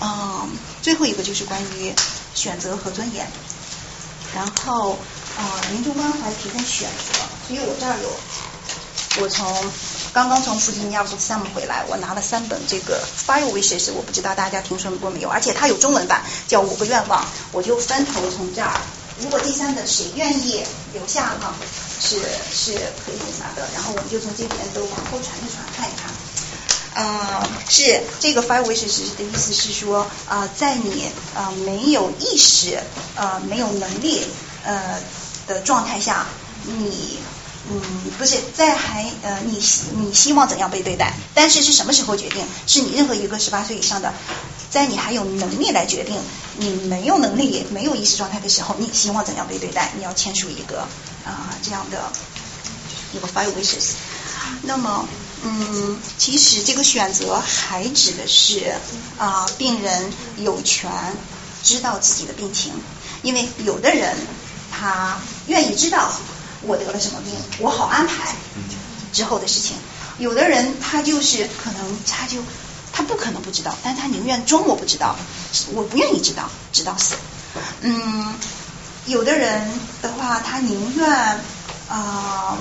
嗯，最后一个就是关于。选择和尊严，然后啊，临终关怀提供选择，所以我这儿有，我从刚刚从弗吉尼亚 Sam 回来，我拿了三本这个 Fire Wishes，我不知道大家听说过没有，而且它有中文版，叫五个愿望，我就分头从这儿如果第三个谁愿意留下哈，是是可以拿的。然后我们就从这边都往后传一传，看一看。呃，是这个 five wishes 的意思是说，啊，在你呃没有意识呃没有能力呃的状态下，你嗯不是在还呃你希你希望怎样被对待？但是是什么时候决定？是你任何一个十八岁以上的，在你还有能力来决定，你没有能力没有意识状态的时候，你希望怎样被对待？你要签署一个啊这样的一个 five wishes。那么。嗯，其实这个选择还指的是啊，病人有权知道自己的病情，因为有的人他愿意知道我得了什么病，我好安排之后的事情；有的人他就是可能他就他不可能不知道，但他宁愿装我不知道，我不愿意知道，直到死。嗯，有的人的话，他宁愿啊。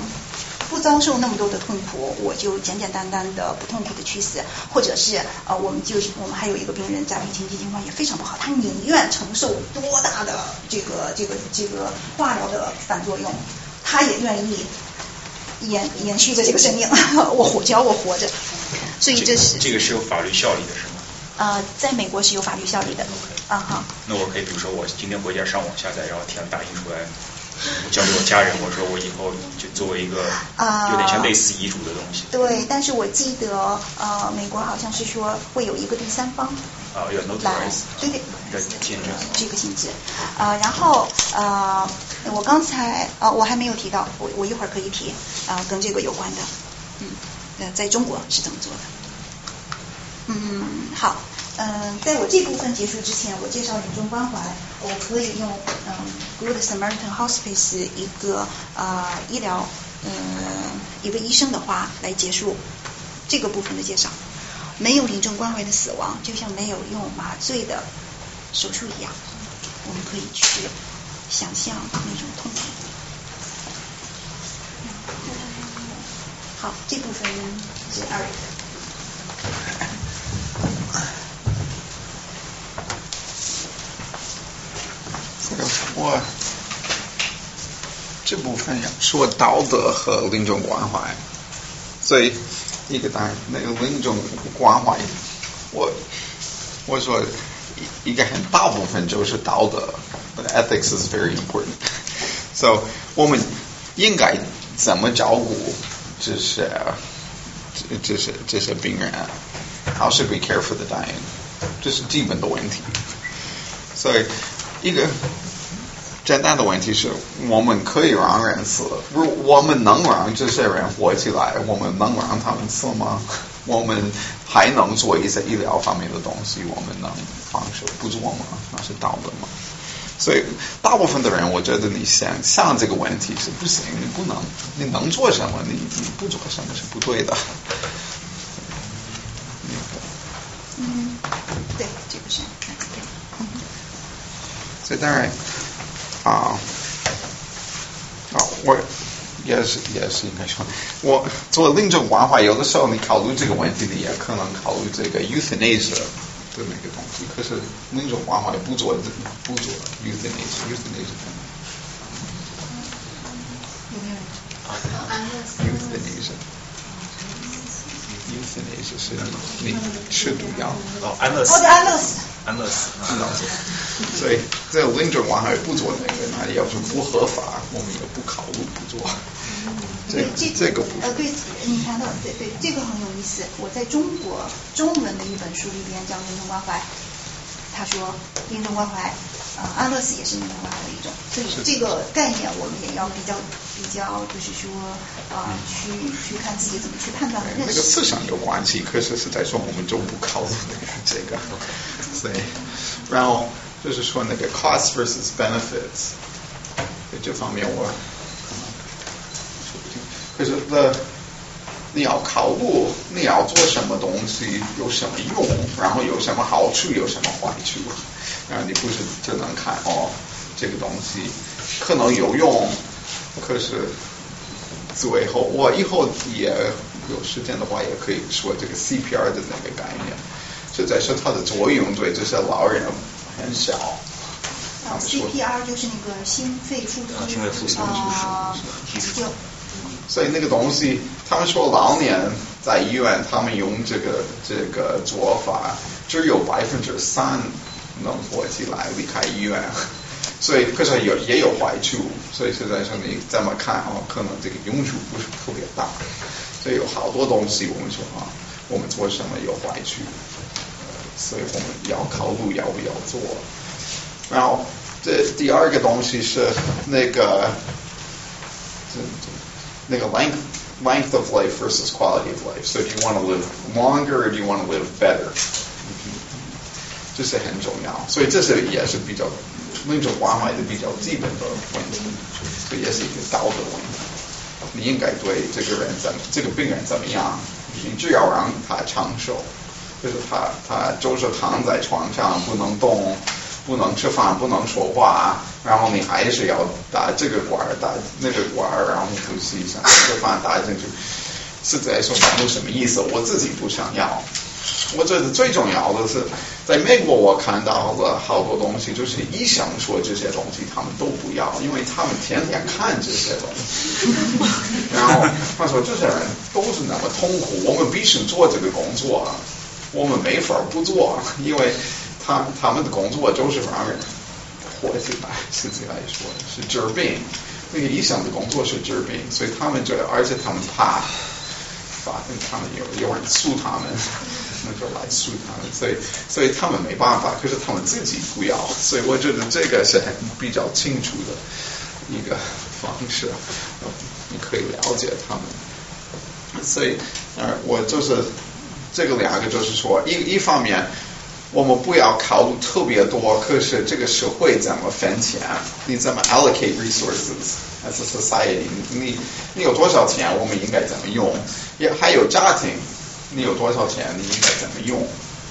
不遭受那么多的痛苦，我就简简单单的不痛苦的去死，或者是呃，我们就是我们还有一个病人在病情情况也非常不好，他宁愿承受多大的这个这个这个化疗的反作用，他也愿意延延续着这个生命，我活只要我活着，所以这是这个是有法律效力的是吗？呃，在美国是有法律效力的，啊哈。那我可以比如说我今天回家上网下载，然后填打印出来。我交给我家人，我说我以后就作为一个有点像类似遗嘱的东西。对，但是我记得呃，美国好像是说会有一个第三方啊，有 n o t a r i 对对，见证这个性质啊。然后呃，我刚才啊，我还没有提到，我我一会儿可以提啊，跟这个有关的，嗯，呃，在中国是怎么做的？嗯，好。嗯，在我这部分结束之前，我介绍临终关怀，我可以用嗯 Good Samaritan Hospice 一个啊医疗嗯一个医生的话来结束这个部分的介绍。没有临终关怀的死亡，就像没有用麻醉的手术一样，我们可以去想象那种痛苦。好，这部分是二。我这部分要说道德和临终关怀，所以一个当然那个临终关怀，我我说一个很大部分就是道德，but ethics is very important. So 我们应该怎么照顾这些这这些这些病人？How should we care for the dying？这是基本的问题。所以一个。简单的问题是我们可以让人死，如我们能让这些人活起来，我们能让他们死吗？我们还能做一些医疗方面的东西，我们能放手不做吗？那是道德吗？所以大部分的人，我觉得你想想这个问题是不行，你不能，你能做什么？你你不做什么是不对的。嗯，对，这个是，所以当然。啊，啊，我也是也是应该说，我做临终关怀，有的时候你考虑这个问题，你也可能考虑这个 euthanasia 的那个东西。可是临终关怀不做不做 euthanasia，euthanasia。euthanasia，euthanasia 是你吃毒药。哦，安乐死。安乐死。安乐死，安乐死。所以这临终关怀不做那个，那要是不合法，我们也不考虑不做。这这这个不呃，对，你谈到对对，这个很有意思。我在中国中文的一本书里边叫临终关怀，他说临终关怀啊，安乐死也是临终关怀的一种。所以这个概念我们也要比较比较，就是说啊，去去看自己怎么去判断和认识。那个思想有关系，可是是在说我们就不考虑这个。所以，然后就是说那个 cost versus benefits，这方面我可是那，你要考虑你要做什么东西，有什么用，然后有什么好处，有什么坏处，然后你不是只能看哦，这个东西可能有用，可是最后我以后也有时间的话，也可以说这个 CPR 的那个概念。实在说它的作用对这些老人很小，他们说 CPR 就是那个心肺复苏，心肺复苏啊，就所以那个东西，他们说老年在医院，他们用这个这个做法，只有百分之三能活起来离开医院。所以可是有也有坏处，所以实在说你这么看啊，可能这个用处不是特别大。所以有好多东西我们说啊，我们做什么有坏处，所以我们要考虑要不要做。然后这第二个东西是那个这这那个 length length of life versus quality of life. So do you want to live longer or do you want to live better? 这是很重要，所以这是也是比较那种关怀的比较基本的问题，这也是一个道德问题。你应该对这个人怎这个病人怎么样？你只要让他长寿， 就是他他就是躺在床上不能动，不能吃饭，不能说话，然后你还是要打这个管儿打那个管儿，然后呼吸一下，吃饭打进去，是在说没有什么意思，我自己不想要。我觉得最重要的是，在美国我看到了好多东西，就是医生说这些东西他们都不要，因为他们天天看这些东西。然后他说这些人都是那么痛苦，我们必须做这个工作，我们没法不做，因为他他们的工作就是让人活起来，实际来说是治病。那个医生的工作是治病，所以他们就而且他们怕。反正他们有有人诉他们，那就来诉他们，所以所以他们没办法，可是他们自己不要，所以我觉得这个是很比较清楚的一个方式，你可以了解他们。所以呃，我就是这个两个就是说，一一方面我们不要考虑特别多，可是这个社会怎么分钱，你怎么 allocate resources。as a society，你你有多少钱，我们应该怎么用？也还有家庭，你有多少钱，你应该怎么用？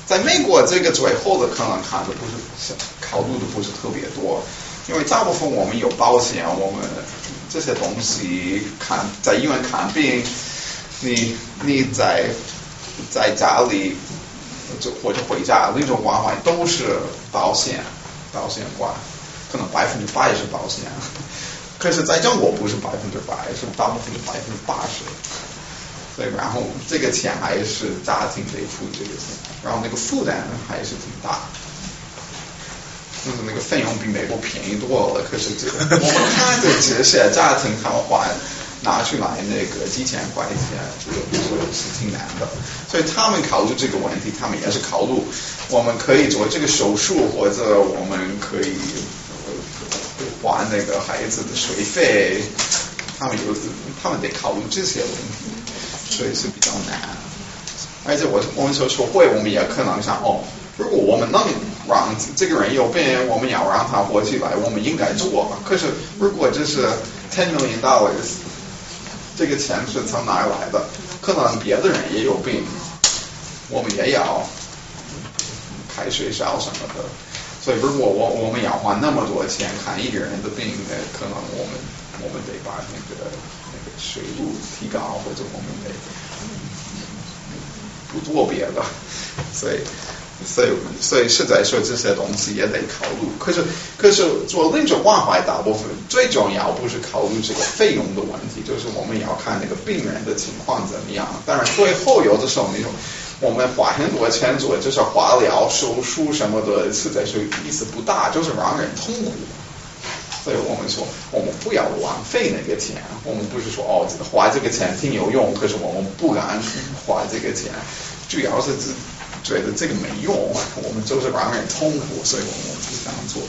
在美国，这个最后的可能看的不是考虑的不是特别多，因为大部分我们有保险，我们这些东西看在医院看病，你你在在家里就或者回家那种关怀都是保险，保险管，可能百分之百是保险。可是在中国不是百分之百，是大部分的百分之八十。所以，然后这个钱还是家庭得出这个钱，然后那个负担还是挺大。就是那个费用比美国便宜多了，可是这个我们看的这些家庭他们花拿出来那个几千块钱，这个是挺难的。所以他们考虑这个问题，他们也是考虑我们可以做这个手术，或者我们可以。还那个孩子的学费，他们有，他们得考虑这些问题，所以是比较难。而且我我们说说会，我们也可能想哦，如果我们能让这个人有病，我们要让他活起来，我们应该做。可是如果这是 ten million dollars，这个钱是从哪来的？可能别的人也有病，我们也要开学校什么的。所以，如果我我们要花那么多钱看一个人的病，那可能我们我们得把那个那个水路提高，或者我们得不做别的。所以，所以，所以实在说这些东西也得考虑。可是，可是做临终关怀，大部分最重要不是考虑这个费用的问题，就是我们要看那个病人的情况怎么样。当然，最后有的时候那种。我们花很多钱做就是化疗、手术什么的，实在是意思不大，就是让人痛苦。所以我们说，我们不要浪费那个钱。我们不是说哦，花这个钱挺有用，可是我们不敢花这个钱，主要是觉得这个没用。我们就是让人痛苦，所以我们不想做。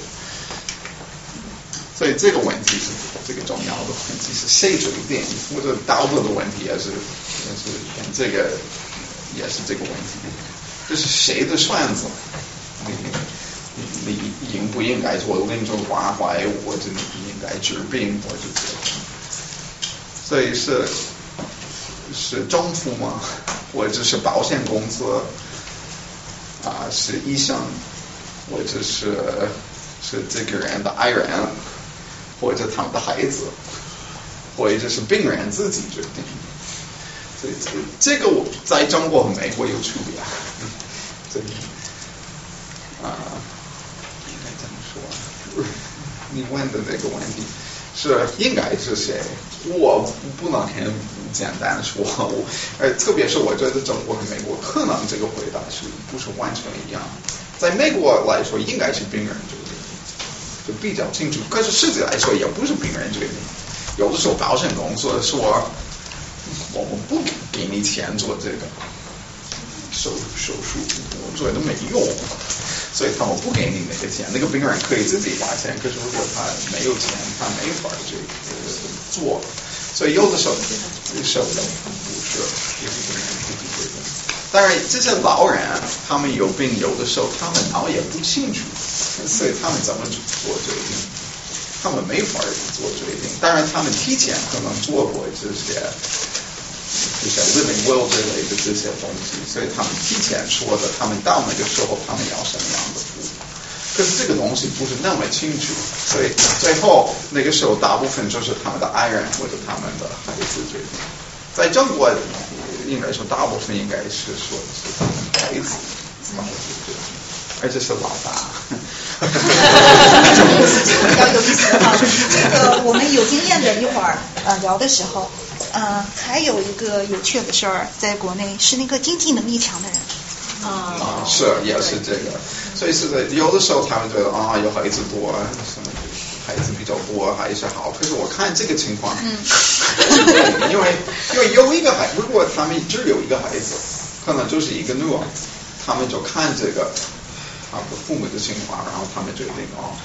所以这个问题是这个重要的问题是谁决定，或者道德的问题也是也是这个。也是这个问题，这是谁的算子？你你应不应该做临终关怀，或者你应该治病，或者这样？所以是是政府吗？或者是保险公司？啊，是医生，或者是是这个人的爱人，或者他们的孩子，或者是病人自己决定？所以这这个我在中国和美国有区别，这里啊，应该怎么说？你问的这个问题是应该是谁？我不能很简单的说，我呃，特别是我觉得中国和美国可能这个回答是不是完全一样？在美国来说，应该是病人决定，就比较清楚。可是实际来说，也不是病人决定。有的时候保险公司说，我们不给你钱做这个手手术，我觉得没用，所以他们不给你那个钱。那个病人可以自己花钱，可是如果他没有钱，他没法这个做。所以有的时候手术不是也是病人自己决定。当然，这些老人他们有病，有的时候他们脑也不清楚，所以他们怎么做决定？他们没法做决定。当然，他们提前可能做过这些这些 living will 之类的这些东西，所以他们提前说的，他们到那个时候他们要什么样的服务。可是这个东西不是那么清楚，所以最后那个时候大部分就是他们的爱人或者他们的孩子决定。在中国，应该说大部分应该是说是他们孩子帮我决定，而且是老大。比较有意思的哈，这个我们有经验的一会儿呃聊的时候，呃还有一个有趣的事儿，在国内是那个经济能力强的人。啊，是也是这个，所以是的，有的时候他们觉得啊，有孩子多，什么孩子比较多还是好。可是我看这个情况，嗯，因为因为有一个孩，如果他们只有一个孩子，可能就是一个女儿，他们就看这个他的父母的情况，然后他们决定哦。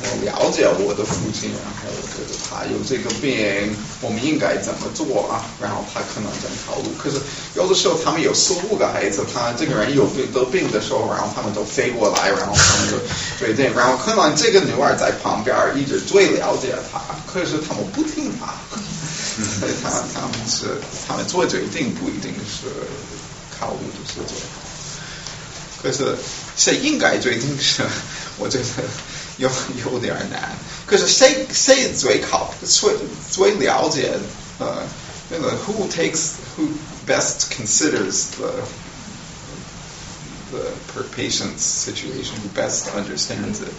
我了解我的父亲，然后我觉得他有这个病，我们应该怎么做啊？然后他可能在考虑。可是有的时候他们有四五个孩子，他这个人有病得病的时候，然后他们都飞过来，然后他们就决定，然后可能这个女儿在旁边一直最了解他，可是他们不听他，所以他他们是他们做决定不一定是考虑的是最好。可是谁应该决定是？我觉得。有有点难，可是谁谁最靠最最了解呃那个 who takes who best considers the the per patient's situation who best understands it，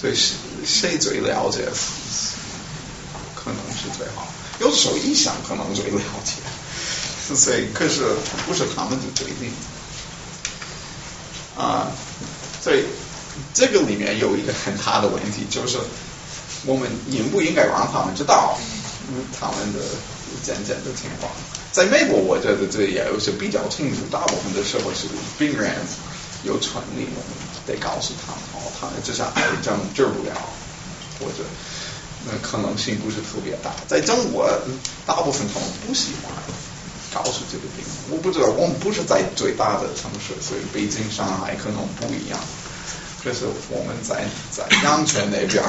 所以谁谁最了解可能是最好，有的时候医生可能最了解，所以可是不是他们的决定啊，所以。 这个里面有一个很大的问题，就是我们应不应该让他们知道他们的真正的情况？在美国，我觉得这也有些比较清楚，大部分的时候是病人有权利，我们得告诉他们，哦，他们这是癌症治不了，或者那可能性不是特别大。在中国，大部分他们不喜欢告诉这个病人。我不知道，我们不是在最大的城市，所以北京、上海可能不一样。可是我们在在阳泉那边，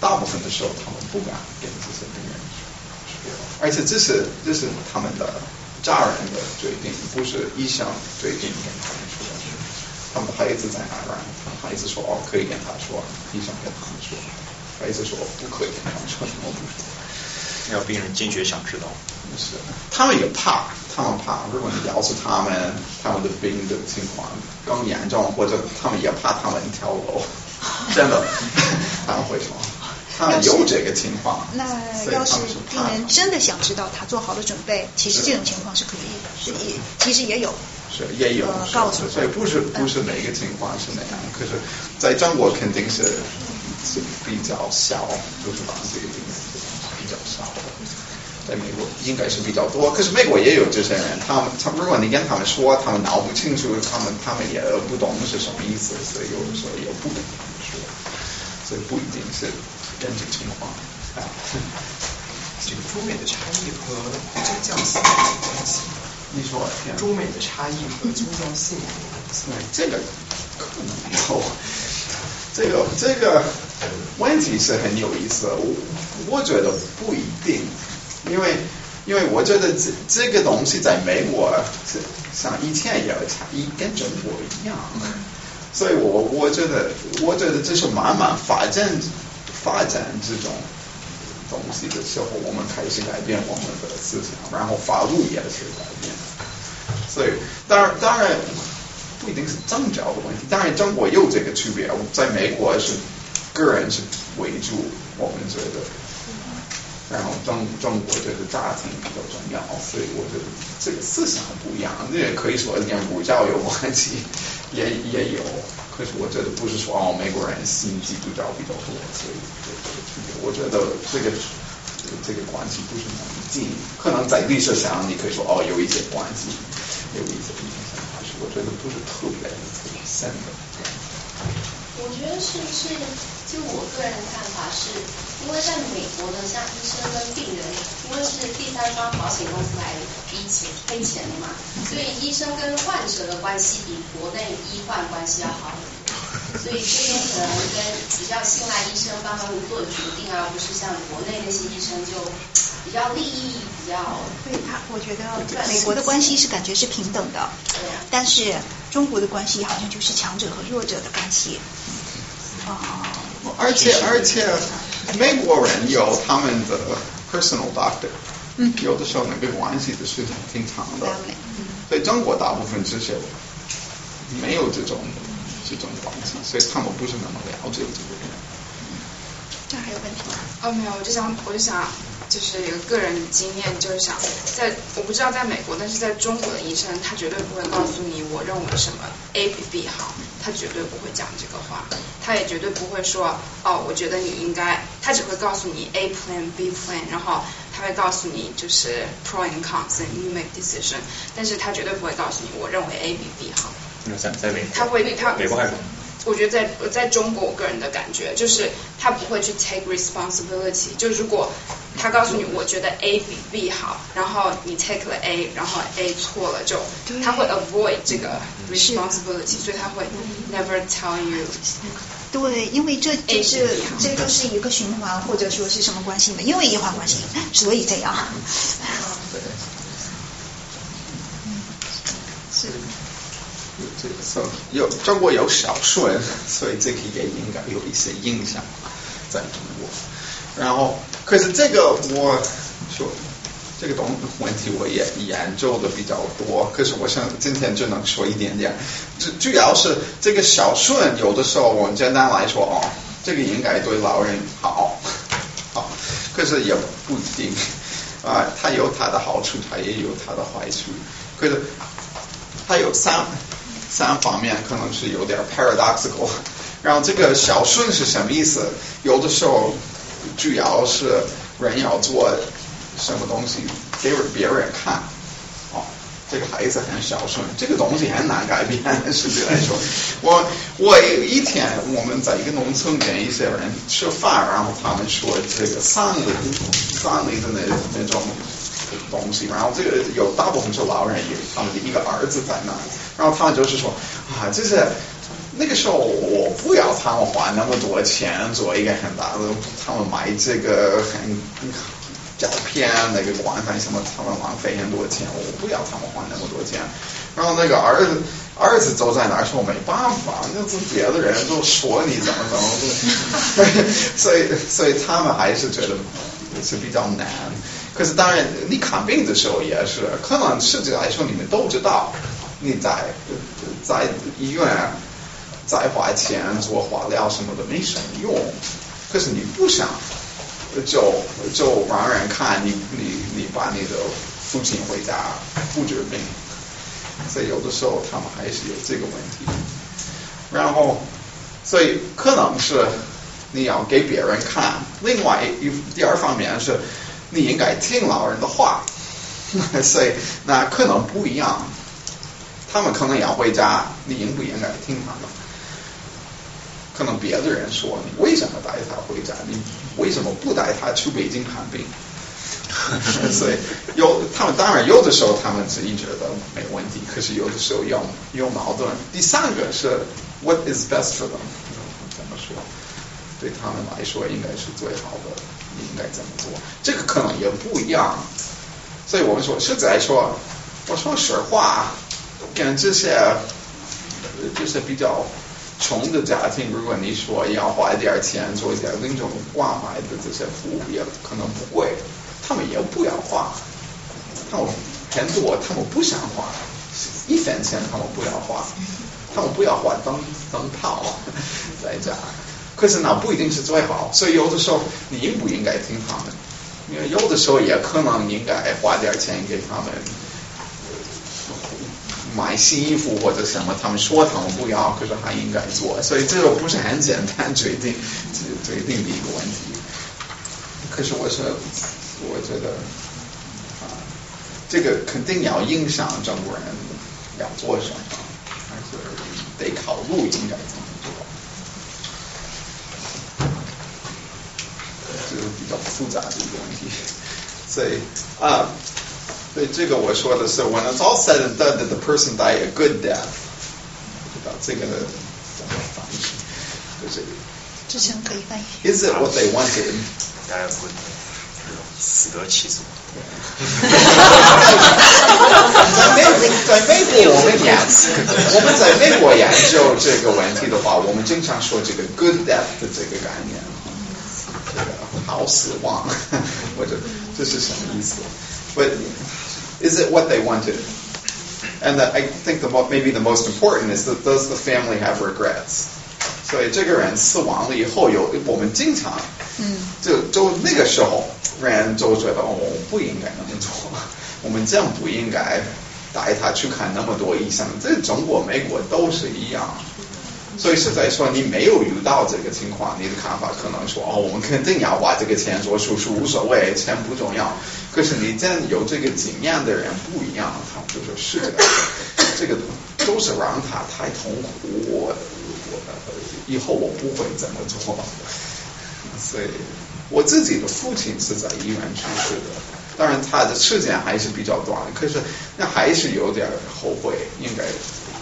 大部分的时候他们不敢跟这些病人说，而且这是这是他们的家人的决定，不是医生决定跟他们说。他们的孩子在哪儿？孩子说哦可以跟他说，医生跟他们说，孩子说不可以跟他们说，什么不说？要病人坚决想知道。是，他们也怕，他们怕，如果你告诉他们他们的病的情况更严重，或者他们也怕他们跳楼，真的，他们会说，他们有这个情况。那要是病人真的想知道，他做好了准备，其实这种情况是可以，是。也其实也有。是也有告诉，所以不是不是每个情况是那样，可是在中国肯定是是比较小，就是把这个病比较少。在美国应该是比较多，可是美国也有这些人，他们他们如果你跟他们说，他们闹不清楚，他们他们也不懂是什么意思，所以有的时候也不跟他们说，所以不一定是真实情况。这个中美的差异和宗教性有关系？你说中美的差异和宗教性有关系？对，这个可能有，这个这个问题是很有意思，我我觉得不一定。因为，因为我觉得这这个东西在美国是，像以前也差异跟中国一样，所以我我觉得，我觉得这是慢慢发展发展这种东西的时候，我们开始改变我们的思想，然后法律也是改变。所以，当然当然不一定是宗教的问题，当然中国有这个区别，在美国是个人是为主，我们觉得。然后中中国就是家庭比较重要，所以我觉得这个思想不一样，这也可以说跟儒教有关系，也也有。可是我觉得不是说哦美国人信基督教比较多，所以这个区别，我觉得这个这个关系不是那么近。可能在历史上你可以说哦有一些关系，有一些影响，但是我觉得不是特别特别深的。我觉得是不是就我个人的看法是，因为在美国的像医生跟病人，因为是第三方保险公司来逼钱赔钱的嘛，所以医生跟患者的关系比国内医患关系要好很多。所以这边可能跟比较信赖医生帮他们做决定啊，而不是像国内那些医生就比较利益比较。对他，我觉得美国的关系是感觉是平等的，但是中国的关系好像就是强者和弱者的关系。啊，而且而且美国人有他们的 personal doctor，嗯，有的时候那个关系的是挺长的，所以中国大部分这些没有这种这种关系，所以他们不是那么了解这个人。这还有问题吗？哦，没有，我就想我就想就是有个个人经验，就是想在我不知道在美国，但是在中国的医生他绝对不会告诉你我认为什么 A 比 B 好，他绝对不会讲这个话，他也绝对不会说哦，我觉得你应该，他只会告诉你 A plan B plan，然后他会告诉你就是 pro and cons and you make decision，但是他绝对不会告诉你我认为 A 比 B 好。那在在美他会他美国还是我觉得在在中国，我个人的感觉就是他不会去 take responsibility。就如果他告诉你，我觉得 A 比 B 好，然后你 take 了 A，然后 A 错了，就他会 avoid 这个 responsibility，所以他会 never tell you。对，因为这就是这就是一个循环，或者说是什么关系呢？因为医患关系，所以这样。是。这个所以有中国有孝顺，所以这个也应该有一些影响在中国。然后，可是这个我说这个东问题我也研究的比较多，可是我想今天只能说一点点。主主要是这个孝顺，有的时候我们简单来说哦，这个应该对老人好，好，可是也不一定啊，它有它的好处，它也有它的坏处。可是它有三。三方面可能是有点 paradoxical，然后这个孝顺是什么意思？有的时候主要是人要做什么东西给别人看，哦，这个孩子很孝顺，这个东西很难改变，实际来说，我我一天我们在一个农村跟一些人吃饭，然后他们说这个丧礼丧礼的那那种。东西，然后这个有大部分是老人，有他们的一个儿子在那，然后他们就是说啊，就是那个时候我不要他们花那么多钱做一个很大的，他们买这个很照片那个光盘什么，他们浪费很多钱，我不要他们花那么多钱。然后那个儿子儿子走在那儿说没办法，那是别的人都说你怎么怎么，所以所以他们还是觉得是比较难。可是当然，你看病的时候也是，可能实际来说你们都知道，你在在医院再花钱做化疗什么的没什么用。可是你不想就就让人看你你你把你的父亲回家不治病，所以有的时候他们还是有这个问题。然后，所以可能是你要给别人看。另外一第二方面是。你应该听老人的话，所以那可能不一样。他们可能要回家，你应不应该听他们？可能别的人说你为什么带他回家？你为什么不带他去北京看病？所以有他们当然有的时候他们自己觉得没问题，可是有的时候有有矛盾。第三个是 What is best for them？怎么说？对他们来说应该是最好的。应该怎么做？这个可能也不一样，所以我们说实在说，我说实话，跟这些就是比较穷的家庭，如果你说要花一点钱做一些临终关怀的这些服务，也可能不贵，他们也不要花，他们很多他们不想花，一分钱他们不要花，他们不要花灯灯泡在家。可是那不一定是最好，所以有的时候你应不应该听他们？因为有的时候也可能应该花点钱给他们买新衣服或者什么，他们说他们不要，可是还应该做，所以这个不是很简单决定决定的一个问题。可是我是我觉得啊，这个肯定要影响中国人要做什么，还是得考虑应该怎么做。这个比较复杂的一个问题，所以啊，所以这个我说的是，when it's all said and done, did the person die a good death？不知道这个怎么翻译？就是志成可以翻译。Is it what they wanted？大家会死得其所。在美在美国，我们研我们在美国研究这个问题的话，我们经常说这个 good death 的这个概念，这个好死亡，或者这是什么意思？But is it what they wanted? And the, I think the mo- maybe the most important is that does the family have regrets? 所以这个人死亡了以后有，我们经常，嗯，就就那个时候，人就觉得哦，不应该那么做，我们真不应该带他去看那么多医生。这中国、美国都是一样。 所以是在说你没有遇到这个情况，你的看法可能说哦，我们肯定要把这个钱做手术，无所谓，钱不重要。可是你真有这个经验的人不一样，他就说是这个，这个都是让他太痛苦，我我以后我不会这么做。所以我自己的父亲是在医院去世的，当然他的时间还是比较短，可是那还是有点后悔，应该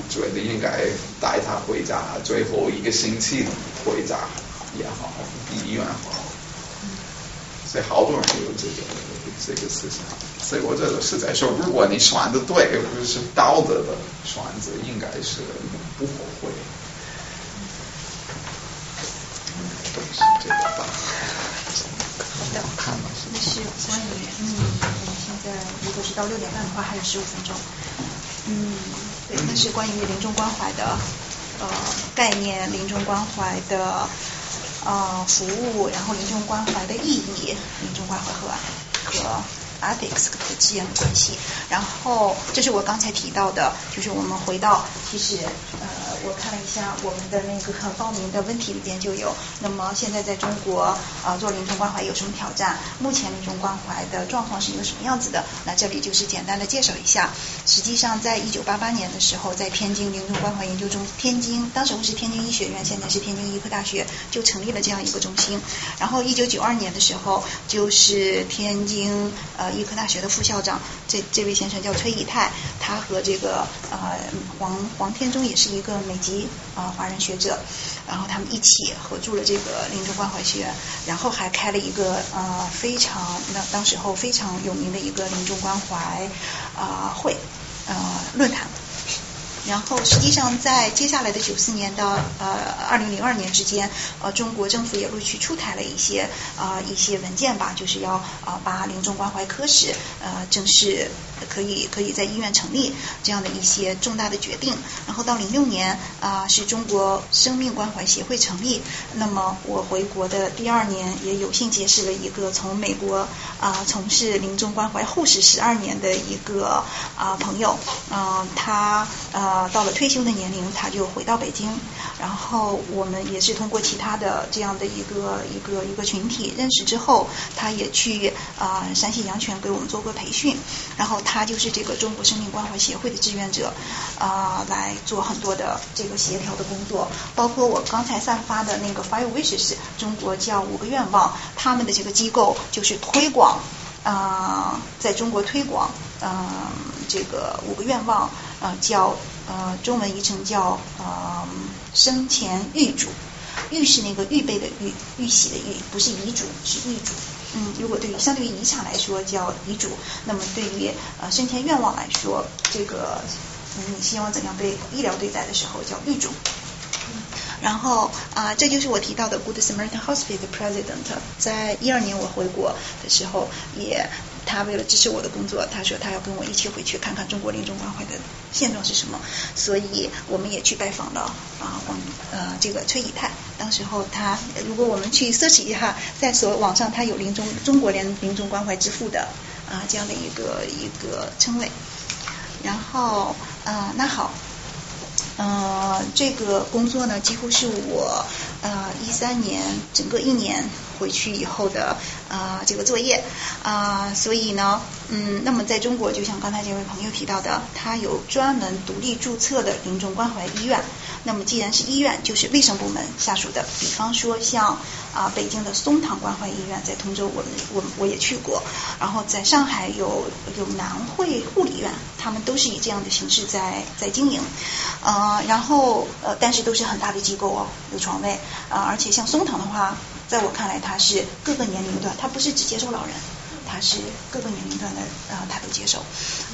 觉得应该带他回家，最后一个星期回家也好，医院好。所以好多人有这个这个思想，所以我觉得是在说，如果你选的对，或者是道德的选择，应该是不后悔。是这个吧？好的，那是关于嗯，我们现在如果是到六点半的话，还有十五分钟。嗯，对，那是关于临终关怀的呃概念，临终关怀的呃服务，然后临终关怀的意义，临终关怀和和 ethics 的之间的关系。然后这是我刚才提到的，就是我们回到其实呃，我看了一下我们的那个报名的问题里边就有，那么现在在中国啊、做临终关怀有什么挑战？目前临终关怀的状况是一个什么样子的？那这里就是简单的介绍一下。实际上，在一九八八年的时候，在天津临终关怀研究中，天津当时候是天津医学院，现在是天津医科大学，就成立了这样一个中心。然后一九九二年的时候，就是天津呃医科大学的副校长，这这位先生叫崔以泰，他和这个呃黄黄天中也是一个美籍啊、华人学者，然后他们一起合著了这个临终关怀学，然后还开了一个呃非常那当时候非常有名的一个临终关怀啊、会啊论坛。然后，实际上在接下来的九四年到呃二零零二年之间，呃，中国政府也陆续出台了一些啊、呃、一些文件吧，就是要啊、呃、把临终关怀科室呃正式可以可以在医院成立这样的一些重大的决定。然后到零六年啊、是中国生命关怀协会成立，那么我回国的第二年也有幸结识了一个从美国啊、从事临终关怀护士十二年的一个啊、朋友，嗯、他呃。呃，到了退休的年龄，他就回到北京。然后我们也是通过其他的这样的一个一个一个群体认识之后，他也去啊、呃、山西阳泉给我们做过培训。然后他就是这个中国生命关怀协会的志愿者啊、来做很多的这个协调的工作，包括我刚才散发的那个 Five Wishes，中国叫五个愿望，他们的这个机构就是推广啊、在中国推广嗯、这个五个愿望。呃，叫呃中文译成叫呃生前预嘱，预是那个预备的预，预习的预，不是遗嘱，是预嘱。嗯，如果对于相对于遗产来说叫遗嘱，那么对于呃生前愿望来说，这个你希望怎样被医疗对待的时候叫预嘱。然后啊、这就是我提到的 Good Samaritan Hospital President，在一二年我回国的时候也。他为了支持我的工作，他说他要跟我一起回去看看中国临终关怀的现状是什么，所以我们也去拜访了啊黄呃这个崔以泰当时候他，如果我们去搜索一下，在所网上，他有临终中国临临终关怀之父的啊这样的一个一个称谓。然后啊，那好，呃，这个工作呢，几乎是我呃一三年整个一年回去以后的啊这个作业啊，所以呢，嗯，那么在中国，就像刚才这位朋友提到的，他有专门独立注册的临终关怀医院。那么既然是医院，就是卫生部门下属的，比方说像啊北京的松堂关怀医院，在通州我们我我也去过，然后在上海有有南汇护理院，他们都是以这样的形式在在经营，呃，然后呃但是都是很大的机构哦，有床位。啊，而且像松堂的话，在我看来他是各个年龄段，他不是只接受老人。它是各个年龄段的啊，他都接受。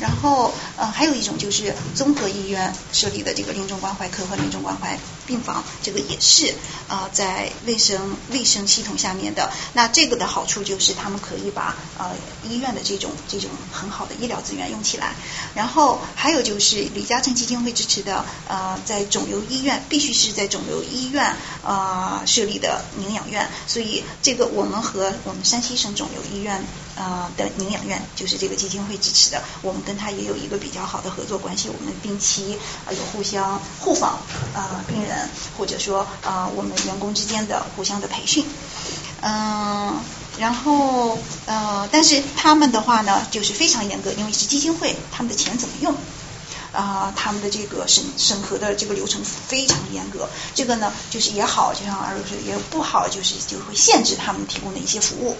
然后呃，还有一种就是综合医院设立的这个临终关怀科和临终关怀病房，这个也是啊，在卫生卫生系统下面的。那这个的好处就是他们可以把呃医院的这种这种很好的医疗资源用起来。然后还有就是李嘉诚基金会支持的呃，在肿瘤医院必须是在肿瘤医院啊设立的营养院，所以这个我们和我们山西省肿瘤医院。呃的营养院就是这个基金会支持的，我们跟他也有一个比较好的合作关系，我们定期有互相互访啊病人，或者说啊我们员工之间的互相的培训，嗯，然后呃但是他们的话呢就是非常严格，因为是基金会，他们的钱怎么用？啊，他们的这个审审核的这个流程非常严格，这个呢就是也好，就像二位说也不好，就是就会限制他们提供的一些服务。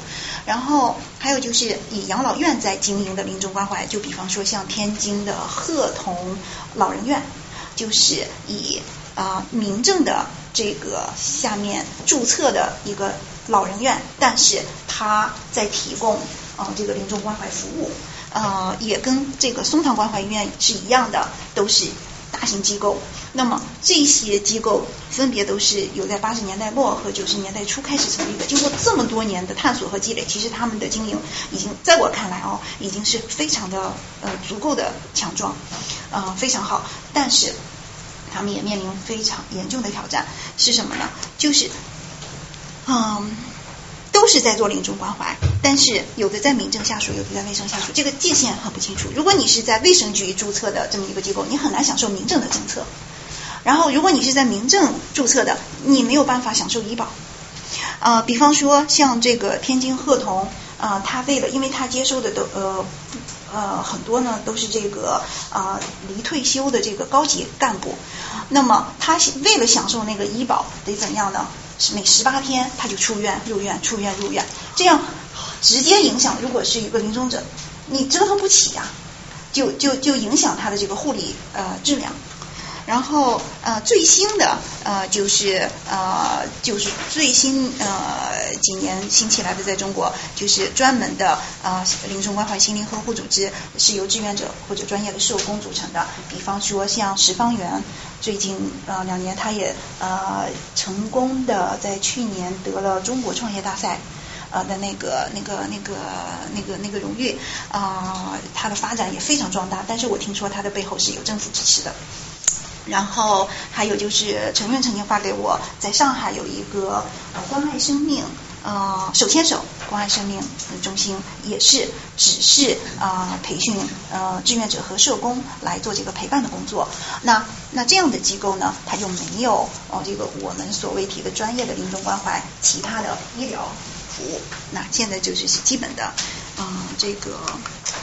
然后还有就是以养老院在经营的临终关怀，就比方说像天津的鹤童老人院，就是以啊民政的这个下面注册的一个老人院，但是他在提供啊这个临终关怀服务。呃，也跟这个松堂关怀医院是一样的，都是大型机构。那么这些机构分别都是有在八十年代末和九十年代初开始成立的。经过这么多年的探索和积累，其实他们的经营已经在我看来哦，已经是非常的呃足够的强壮，呃非常好。但是他们也面临非常严重的挑战，是什么呢？就是嗯。都是在做临终关怀，但是有的在民政下属，有的在卫生下属，这个界限很不清楚。如果你是在卫生局注册的这么一个机构，你很难享受民政的政策。然后，如果你是在民政注册的，你没有办法享受医保。呃，比方说像这个天津鹤童呃，他为了，因为他接收的都呃呃很多呢，都是这个啊离退休的这个高级干部，那么他为了享受那个医保，得怎样呢？每十八天他就出院入院出院入院，这样直接影响。如果是一个临终者，你折腾不起呀，就就就影响他的这个护理呃质量。然后呃最新的呃就是呃就是最新呃几年新起来的在中国就是专门的啊临终关怀心灵呵护组织是由志愿者或者专业的社工组成的，比方说像十方圆。最近呃两年，他也呃成功的在去年得了中国创业大赛呃的那个那个那个那个那个荣誉啊，他的发展也非常壮大。但是我听说他的背后是有政府支持的。然后还有就是陈院曾经发给我，在上海有一个呃关爱生命。呃，手牵手关爱生命中心也是只是啊培训呃志愿者和社工来做这个陪伴的工作。那那这样的机构呢，它就没有哦这个我们所谓提的专业的临终关怀其他的医疗服务。那现在就是基本的嗯这个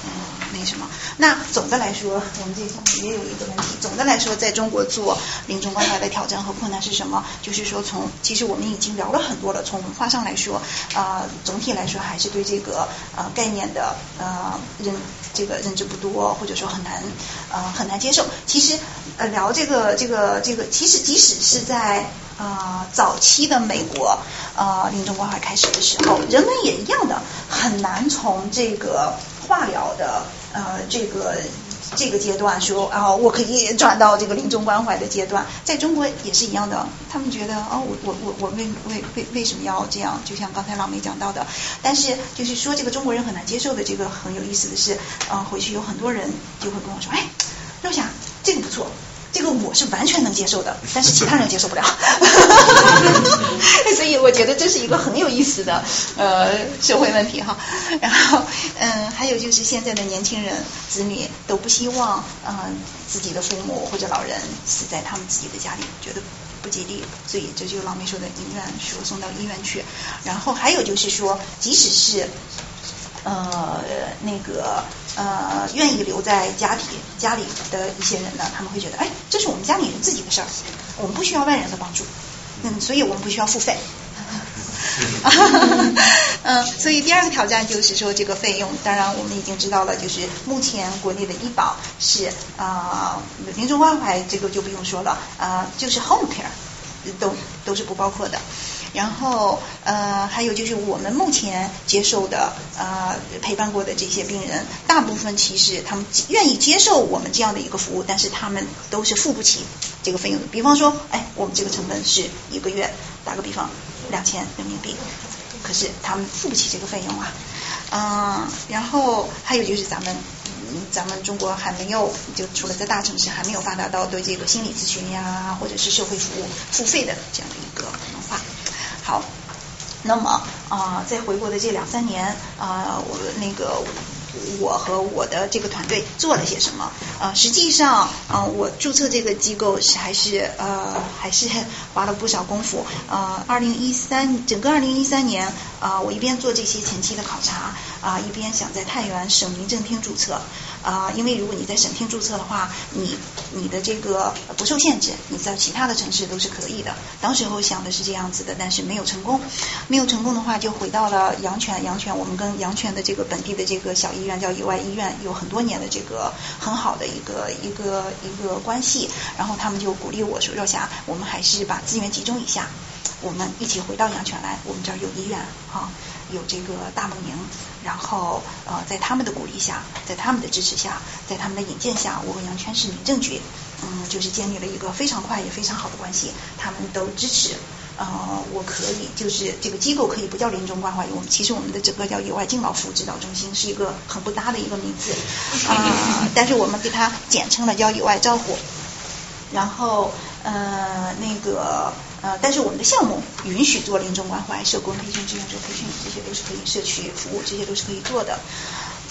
嗯。那什么？那总的来说，我们这上面也有一个问题。总的来说，在中国做临终关怀的挑战和困难是什么？就是说，从其实我们已经聊了很多了。从文化上来说，啊，总体来说还是对这个呃概念的呃认这个认知不多，或者说很难呃很难接受。其实呃聊这个这个这个，其实即使是在啊早期的美国啊临终关怀开始的时候，人们也一样的很难从这个化疗的。呃，这个这个阶段说啊，我可以转到这个临终关怀的阶段，在中国也是一样的。他们觉得哦，我我我我为为为为什么要这样？就像刚才老梅讲到的，但是就是说这个中国人很难接受的这个很有意思的是，呃，回去有很多人就会跟我说，哎，肉霞这个不错，这个我是完全能接受的，但是其他人接受不了。所以我觉得这是一个很有意思的呃社会问题哈。然后嗯，还有就是现在的年轻人子女都不希望嗯自己的父母或者老人死在他们自己的家里，觉得不吉利，所以这就老梅说的医院说送到医院去。然后还有就是说，即使是呃那个呃愿意留在家里家里的一些人呢，他们会觉得，哎，这是我们家里人自己的事儿，我们不需要外人的帮助，嗯，所以我们不需要付费。嗯，所以第二个挑战就是说这个费用，当然我们已经知道了，就是目前国内的医保是啊，临终关怀这个就不用说了啊，就是 home care 都都是不包括的。然后呃，还有就是我们目前接受的呃陪伴过的这些病人，大部分其实他们愿意接受我们这样的一个服务，但是他们都是付不起这个费用的。比方说，哎，我们这个成本是一个月，打个比方。两千人民币，可是他们付不起这个费用啊，嗯，然后还有就是咱们，咱们中国还没有，就除了在大城市还没有发达到对这个心理咨询呀，或者是社会服务付费的这样的一个文化。好，那么啊，在回国的这两三年啊，我那个。我和我的这个团队做了些什么？呃，实际上，嗯，我注册这个机构是还是呃还是花了不少功夫。呃，二零一三整个二零一三年啊，我一边做这些前期的考察啊，一边想在太原省民政厅注册啊，因为如果你在省厅注册的话，你你的这个不受限制，你在其他的城市都是可以的。当时候想的是这样子的，但是没有成功。没有成功的话，就回到了阳泉。阳泉，我们跟阳泉的这个本地的这个小医医院叫友爱医院，有很多年的这个很好的一个一个一个关系。然后他们就鼓励我说：“若霞，我们还是把资源集中一下，我们一起回到阳泉来。我们这儿有医院，啊，有这个大梦营。然后呃，在他们的鼓励下，在他们的支持下，在他们的引荐下，我和阳泉市民政局，嗯，就是建立了一个非常快也非常好的关系。他们都支持。”呃，我可以，就是这个机构可以不叫临终关怀，我们其实我们的整个叫野外敬老服务指导中心，是一个很不搭的一个名字啊，但是我们给它简称了叫野外照护。然后呃那个呃，但是我们的项目允许做临终关怀、社工培训、志愿者培训，这些都是可以，社区服务这些都是可以做的，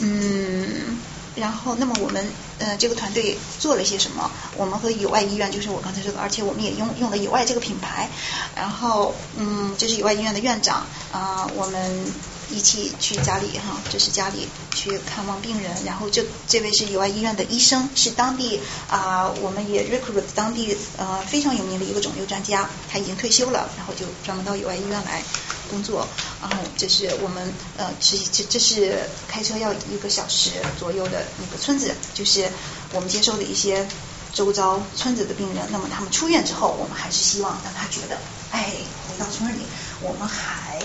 嗯。然后，那么我们呃这个团队做了些什么？我们和友爱医院，就是我刚才说的，而且我们也用用了友爱这个品牌。然后，嗯，这是友爱医院的院长啊，我们一起去家里哈，这是家里去看望病人。然后，这这位是友爱医院的医生，是当地啊，我们也 recruit 当地呃非常有名的一个肿瘤专家，他已经退休了，然后就专门到友爱医院来。工作，然后这是我们呃，这这这是开车要一个小时左右的那个村子，就是我们接收的一些周遭村子的病人。那么他们出院之后，我们还是希望让他觉得，哎，回到村里，我们还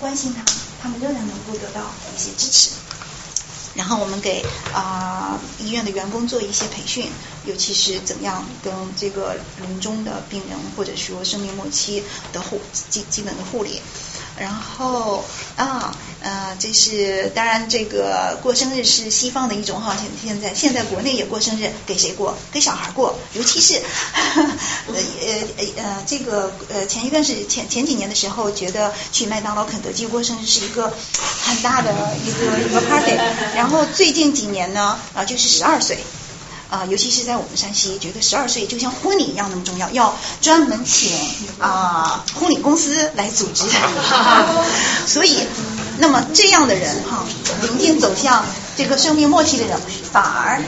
关心他，他们仍然能够得到一些支持。然后我们给啊医院的员工做一些培训，尤其是怎样跟这个临终的病人或者说生命末期的护基基本的护理。然后啊，呃，这是当然，这个过生日是西方的一种哈，现现在现在国内也过生日，给谁过？给小孩过，尤其是 呃呃呃，这个呃前一段是前前几年的时候，觉得去麦当劳、肯德基过生日是一个很大的一个一个 party，然后最近几年呢啊，就是十二岁。啊，尤其是在我们山西，觉得十二岁就像婚礼一样那么重要，要专门请啊婚礼公司来组织。所以，那么这样的人哈，临近走向这个生命末期的人，反而。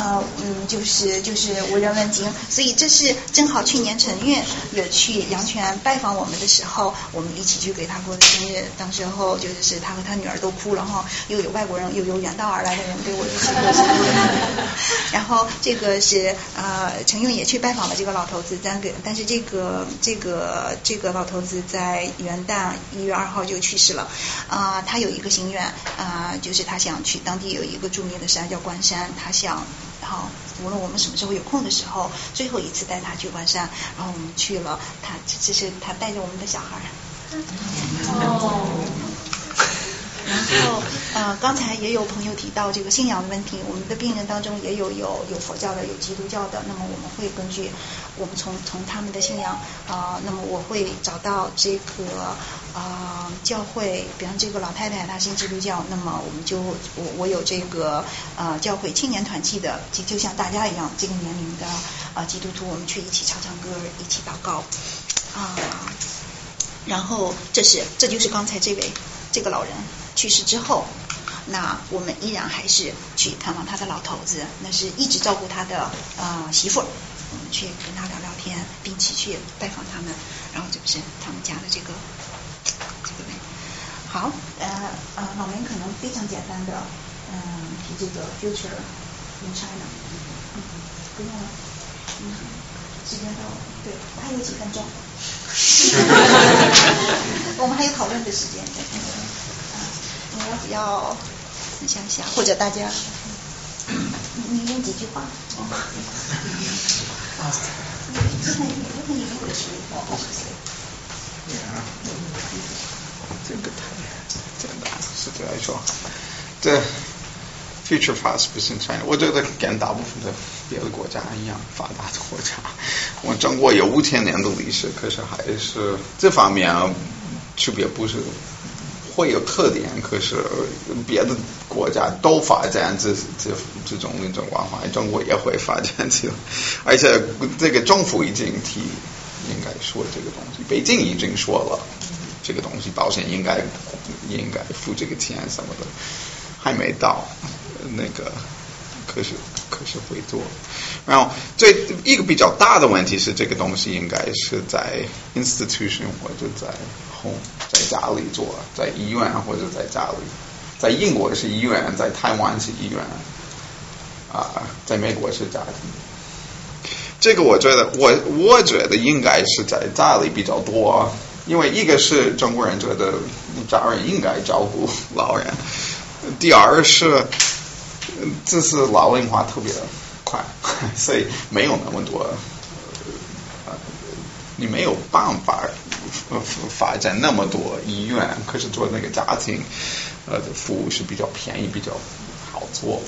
呃嗯，就是就是无人问津，所以这是正好去年陈韵也去阳泉拜访我们的时候，我们一起去给他过的生日。当时候就是他和他女儿都哭了哈，又有外国人，又有远道而来的人给我一起过生日。然后这个是呃陈韵也去拜访了这个老头子，但给但是这个这个这个老头子在元旦一月二号就去世了啊。他有一个心愿啊，就是他想去当地有一个著名的山叫关山，他想。好，无论我们什么时候有空的时候，最后一次带他去关山，然后我们去了，他这是他带着我们的小孩。哦。然后，呃，刚才也有朋友提到这个信仰的问题，我们的病人当中也有有有佛教的，有基督教的，那么我们会根据我们从从他们的信仰啊、那么我会找到这个啊、教会，比方这个老太太她信基督教，那么我们就我我有这个呃教会青年团契的，就就像大家一样这个年龄的啊、基督徒，我们去一起唱唱歌，一起祷告啊。然后这是这就是刚才这位这个老人去世之后，那我们依然还是去探望他的老头子，那是一直照顾他的呃媳妇儿，我们去跟他聊聊天，并且去拜访他们，然后就是他们家的这个这个人。好，呃呃，老梅可能非常简单的嗯、提这个 future in China，嗯，不用了，嗯，时间到了，对，我还有几分钟。我们还有讨论的时间，对，啊，你要不要分享一下，或者大家，你你用几句话？啊，这个这个你用的是哦，这个太简单了，实际来说，这 future fast percent China，我觉得跟大部分的别的国家一样，发达的国家，我们中国有五千年的历史，可是还是这方面啊区别不是会有特点，可是别的国家都发展这这这种那种文化，中国也会发展起来，而且这个政府已经提应该说这个东西，北京已经说了。这个东西保险应该应该付这个钱什么的，还没到那个，可是可是会做。然后最一个比较大的问题是，这个东西应该是在 institution 或者在在家里做，在医院或者在家里。在英国是医院，在台湾是医院，啊，在美国是家庭。这个我觉得，我我觉得应该是在家里比较多。因为一个是中国人觉得家人应该照顾老人，第二是这是老龄化特别快，所以没有那么多，你没有办法发展那么多医院，可是做那个家庭呃的服务是比较便宜，比较好做，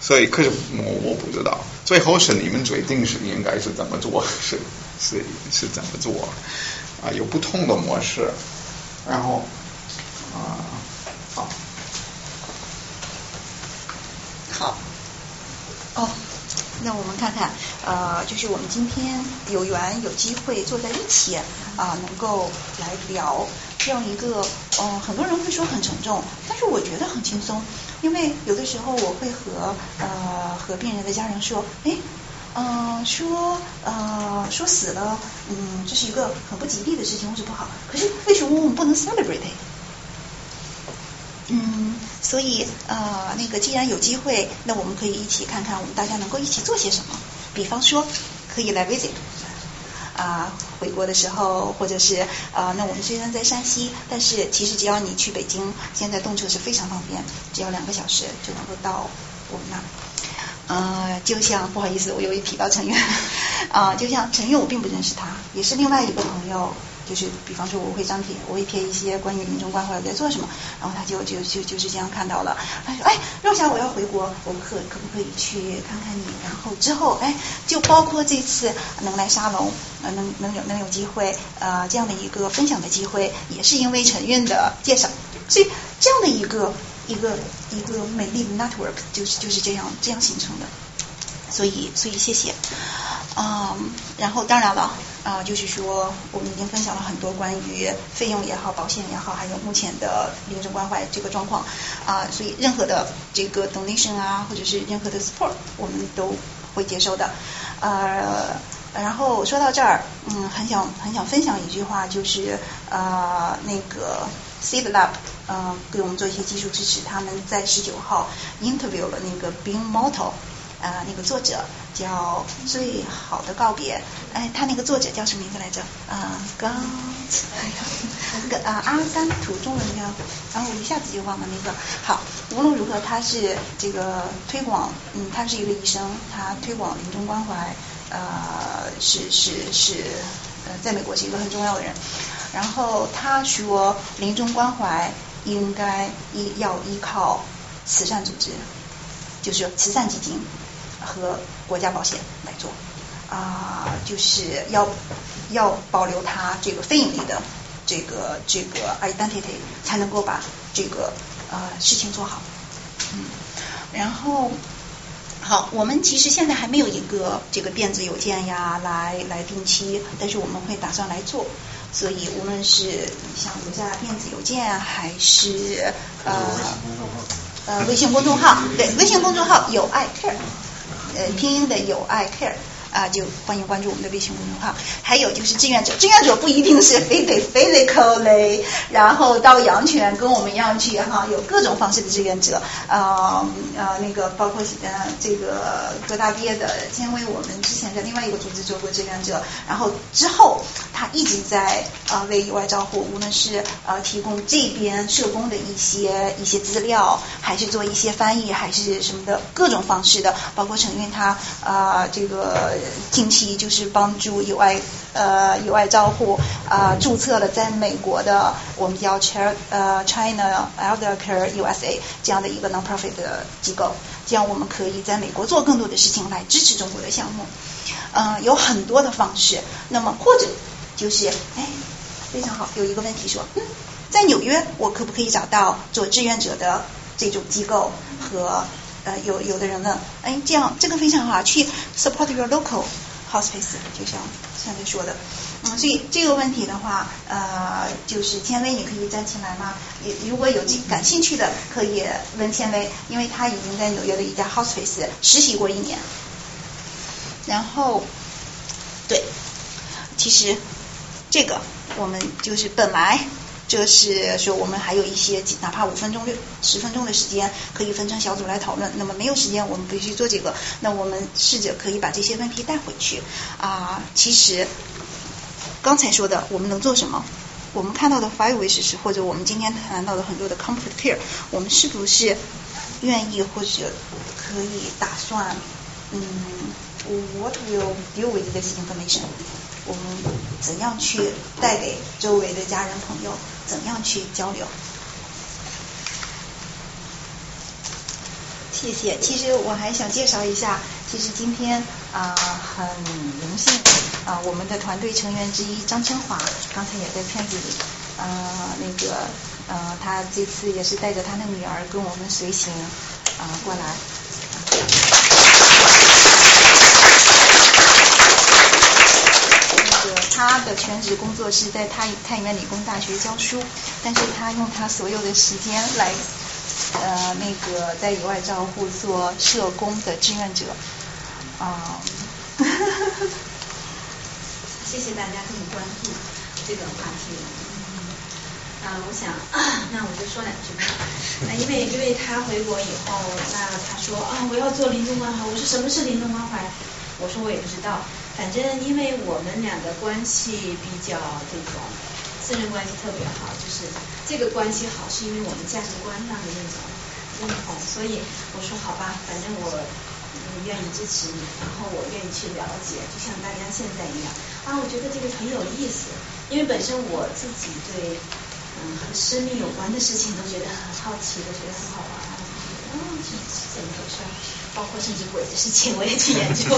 所以可是我我不知道，最后是你们决定是应该是怎么做，是是是怎么做。啊，有不同的模式，然后啊，好，好，哦，那我们看看，呃，就是我们今天有缘有机会坐在一起啊、能够来聊这样一个，嗯、很多人会说很沉重，但是我觉得很轻松，因为有的时候我会和呃和病人的家人说，哎。嗯、说呃说死了，嗯，这是一个很不吉利的事情或者不好。可是为什么我们不能 celebrate？嗯，所以呃，那个既然有机会，那我们可以一起看看我们大家能够一起做些什么。比方说，可以来 visit。啊、回国的时候，或者是啊、那我们虽然在山西，但是其实只要你去北京，现在动车是非常方便，只要两个小时就能够到我们那。呃，就像不好意思，我又一提到陈远，啊、就像陈远，我并不认识他，也是另外一个朋友，就是比方说我会张贴，我会贴一些关于临终关怀我在做什么，然后他就就就就是这样看到了，他说，哎，若霞我要回国，我可可不可以去看看你？然后之后，哎，就包括这次能来沙龙，呃，能能有能有机会，呃，这样的一个分享的机会，也是因为陈韵的介绍，所以这样的一个。一个一个美丽的 network 就是就是这样这样形成的，所以所以谢谢，嗯，然后当然了啊、就是说我们已经分享了很多关于费用也好、保险也好，还有目前的临终关怀这个状况啊、所以任何的这个 donation 啊，或者是任何的 support，我们都会接受的，呃。然后说到这儿，嗯，很想很想分享一句话，就是呃那个 Seed Lab 呃给我们做一些技术支持，他们在十九号 interview 了那个 Being Mortal 呃那个作者叫最好的告别，哎他那个作者叫什么名字来着？啊、刚那个啊阿甘图中文叫，然后我一下子就忘了那个。好，无论如何他是这个推广，嗯，他是一个医生，他推广临终关怀。呃，是是是，呃，在美国是一个很重要的人。然后他说，临终关怀应该依要依靠慈善组织，就是慈善基金和国家保险来做啊，就是要要保留它这个非盈利的这个这个 identity，才能够把这个呃事情做好。嗯，然后。好，我们其实现在还没有一个这个电子邮件呀，来来定期，但是我们会打算来做。所以无论是像留下电子邮件，还是呃呃微信公众号，对，微信公众号有爱 care，呃拼音的有 I care。啊，就欢迎关注我们的微信公众号。还有就是志愿者，志愿者不一定是非得 physically，然后到阳泉跟我们一样去哈，有各种方式的志愿者。呃呃，那个包括呃这个各大毕业的，因为我们之前在另外一个组织做过志愿者，然后之后他一直在呃为野外照护，无论是呃提供这边社工的一些一些资料，还是做一些翻译，还是什么的各种方式的，包括承运他啊这个。近期就是帮助有爱呃有爱照护啊注册了在美国的我们叫 Char 呃 China Elder Care USA 这样的一个 non-profit 的机构，这样我们可以在美国做更多的事情来支持中国的项目。嗯，有很多的方式。那么或者就是哎非常好，有一个问题说，嗯，在纽约我可不可以找到做志愿者的这种机构和？呃，有有的人呢，哎，这样这个非常好，去 support your local hospice，就像上面说的，嗯，所以这个问题的话，呃，就是天威，你可以站起来吗？也如果有感兴趣的，可以问天威，因为他已经在纽约的一家 hospice 实习过一年。然后，对，其实这个我们就是本来。这是说我们还有一些哪怕五分钟、六十分钟的时间可以分成小组来讨论。那么没有时间，我们必须做这个。那我们试着可以把这些问题带回去啊。其实刚才说的，我们能做什么？我们看到的 five wishes，或者我们今天谈到的很多的 comfort care，我们是不是愿意或者可以打算？嗯，What will deal with this information？我们怎样去带给周围的家人朋友？怎样去交流？谢谢。其实我还想介绍一下，其实今天啊很荣幸啊，我们的团队成员之一张春华刚才也在片子里啊那个呃他这次也是带着他的女儿跟我们随行啊过来。他的全职工作是在太太原理工大学教书，但是他用他所有的时间来呃那个在野外照护做社工的志愿者啊。谢谢大家这么关注这个话题。啊，我想 那我就说两句吧。那因为因为他回国以后，那他说啊我要做临终关怀，我说什么是临终关怀？我说我也不知道。反正因为我们俩的关系比较这种私人关系特别好，就是这个关系好是因为我们价值观上的那种认同，所以我说好吧，反正我愿意支持你，然后我愿意去了解，就像大家现在一样。啊，我觉得这个很有意思，因为本身我自己对嗯和生命有关的事情都觉得很好奇都，觉得很好玩，嗯，是怎么回事？包括甚至鬼的事情我也去研究。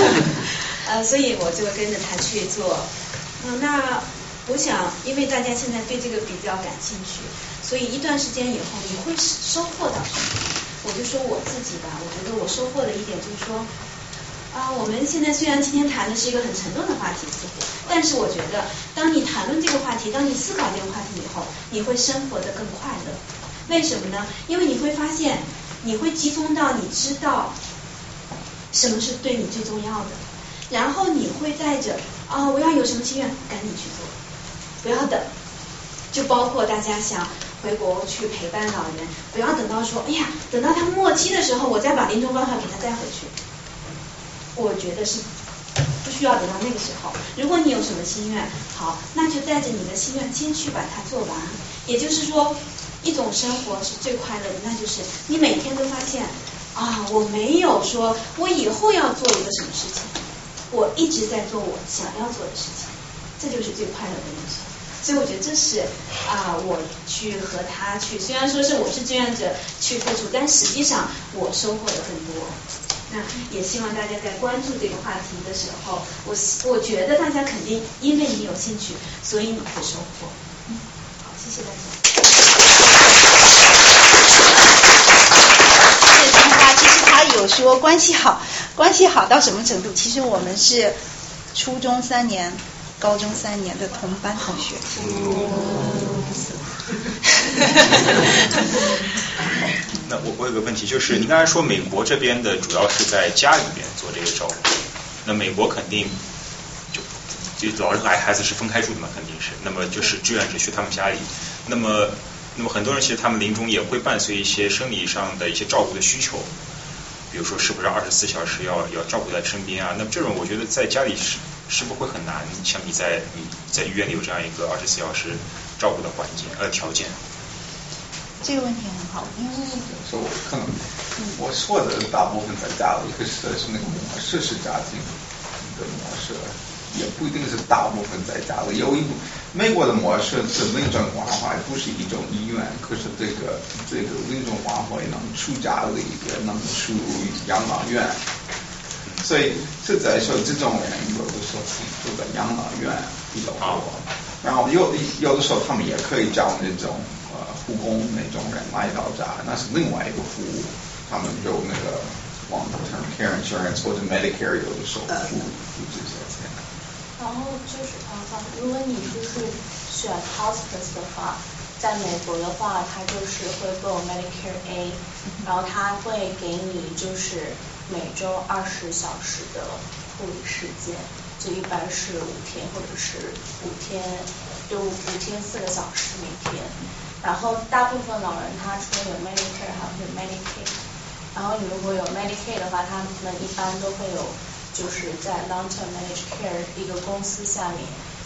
呃，所以我就跟着他去做。嗯，那我想，因为大家现在对这个比较感兴趣，所以一段时间以后你会收获到什么？我就说我自己吧，我觉得我收获了一点，就是说，啊，我们现在虽然今天谈的是一个很沉重的话题，似乎，但是我觉得，当你谈论这个话题，当你思考这个话题以后，你会生活的更快乐。为什么呢？因为你会发现，你会集中到你知道什么是对你最重要的。然后你会带着啊，我要有什么心愿，赶紧去做，不要等。就包括大家想回国去陪伴老人，不要等到说，哎呀，等到他末期的时候，我再把临终关怀给他带回去。我觉得是不需要等到那个时候。如果你有什么心愿，好，那就带着你的心愿先去把它做完。也就是说，一种生活是最快乐的，那就是你每天都发现啊，我没有说我以后要做一个什么事情。我一直在做我想要做的事情，这就是最快乐的人生。所以我觉得这是啊，我去和他去，虽然说是我是志愿者去付出，但实际上我收获了更多。那也希望大家在关注这个话题的时候，我我觉得大家肯定因为你有兴趣，所以你会收获。嗯，好，谢谢大家。这句话其实他有说关系好，关系好到什么程度？其实我们是初中三年、高中三年的同班同学。那我我有个问题，就是您刚才说美国这边的主要是在家里边做这个照顾，那美国肯定就就老人和孩子是分开住的嘛，肯定是。那么就是志愿者去他们家里，那么那么很多人其实他们临终也会伴随一些生理上的一些照顾的需求，比如说是不是二十四小时要要照顾在身边啊？那么这种我觉得在家里是是不是会很难？像你在你在医院里有这样一个二十四小时照顾的环境呃条件。这个问题很好，因为说我可能我说的大部分在家里，可是是那个模式是家庭的模式，也不一定是大部分在家里。有一美国的模式是临终关怀，不是一种医院，可是这个这个临终关怀能出家里，也能出养老院。所以实在说，这种人有的时候住在养老院比较多，然后有的有的时候他们也可以叫那种呃。护工那种人来到家，那是另外一个服务。他们有那个 long term care insurance 或者 Medicare 有的时候付付这些钱。然后就是啊，如果你就是选 hospice 的话，在美国的话，它就是会够 Medicare A，然后它会给你就是每周二十小时的护理时间，就一般是五天或者是五天，就五天四个小时每天。然后大部分老人他除了有 Medicare 还有 Medicaid，然后你如果有 Medicaid 的话，他们一般都会有就是在 long term managed care 一个公司下面，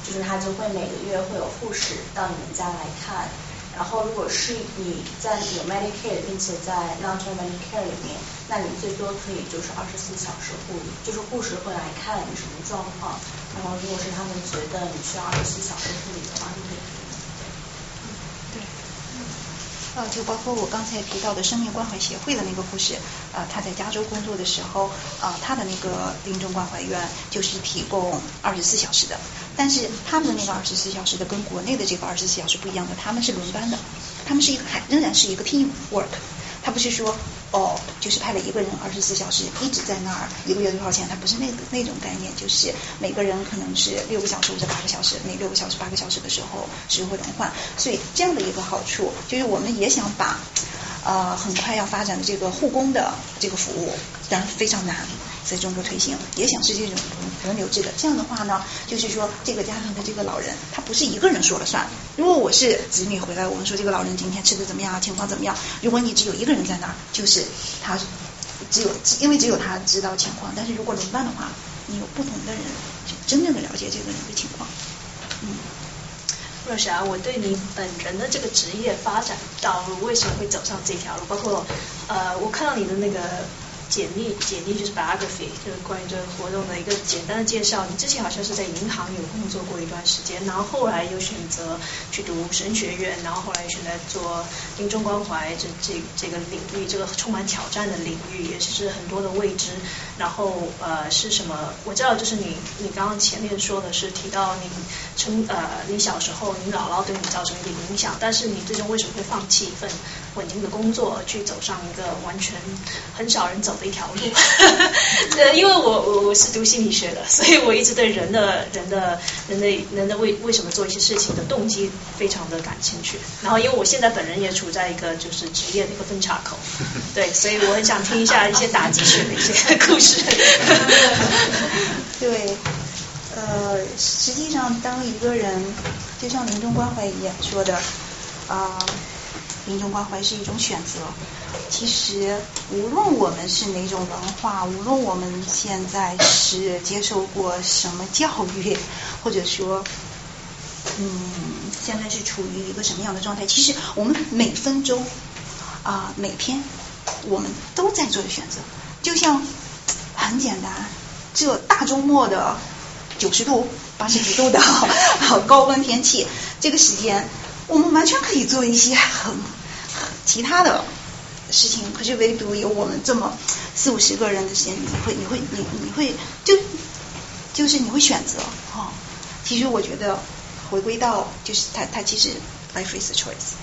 就是他就会每个月会有护士到你们家来看。然后如果是你在有 Medicare，并且在 long term managed care 里面，那你最多可以就是二十四小时护理，就是护士会来看你什么状况。然后如果是他们觉得你需要二十四小时护理的话，就可以。呃，就包括我刚才提到的生命关怀协会的那个护士，呃，他在加州工作的时候，呃，他的那个临终关怀院就是提供二十四小时的，但是他们的那个二十四小时的跟国内的这个二十四小时不一样的，他们是轮班的，他们是一个还仍然是一个 team work，他不是说。哦，就是派了一个人二十四小时一直在那儿，一个月多少钱？他不是那个那种概念，就是每个人可能是六个小时或者八个小时，每六个小时八个小时的时候使用会轮换。所以这样的一个好处，就是我们也想把呃很快要发展的这个护工的这个服务，当然非常难。在中国推行，也想是这种轮流制的。这样的话呢，就是说这个家庭的这个老人，他不是一个人说了算。如果我是子女回来，我们说这个老人今天吃的怎么样啊，情况怎么样？如果你只有一个人在那儿，就是他只有因为只有他知道情况。但是如果轮班的话，你有不同的人真正的了解这个人的情况。嗯，若霞，我对你本人的这个职业发展道路为什么会走上这条路？包括呃，我看到你的那个。简历，简历就是 biography，就是关于这个活动的一个简单的介绍。你之前好像是在银行有工作过一段时间，然后后来又选择去读神学院，然后后来选择做临终关怀这这这个领域，这个充满挑战的领域，也是很多的未知。然后呃是什么？我知道就是你你刚刚前面说的是提到你从呃你小时候你姥姥对你造成一点影响，但是你最终为什么会放弃一份稳定的工作，去走上一个完全很少人走？的一条路，呃，因为我我我是读心理学的，所以我一直对人的人的人的人的为为什么做一些事情的动机非常的感兴趣。然后因为我现在本人也处在一个就是职业的一个分岔口，对，所以我很想听一下一些打鸡血的一些故事。对，呃，实际上当一个人就像临终关怀一样说的啊。临终关怀是一种选择。其实，无论我们是哪种文化，无论我们现在是接受过什么教育，或者说，嗯，现在是处于一个什么样的状态，其实我们每分钟啊，每天，我们都在做的选择。就像很简单，这大周末的，九十度、八十几度的 高温天气，这个时间我们完全可以做一些很其他的事情，可是唯独有我们这么四五十个人的时间，你会你会你你会就就是你会选择哈。其实我觉得回归到就是他他其实 life is a choice，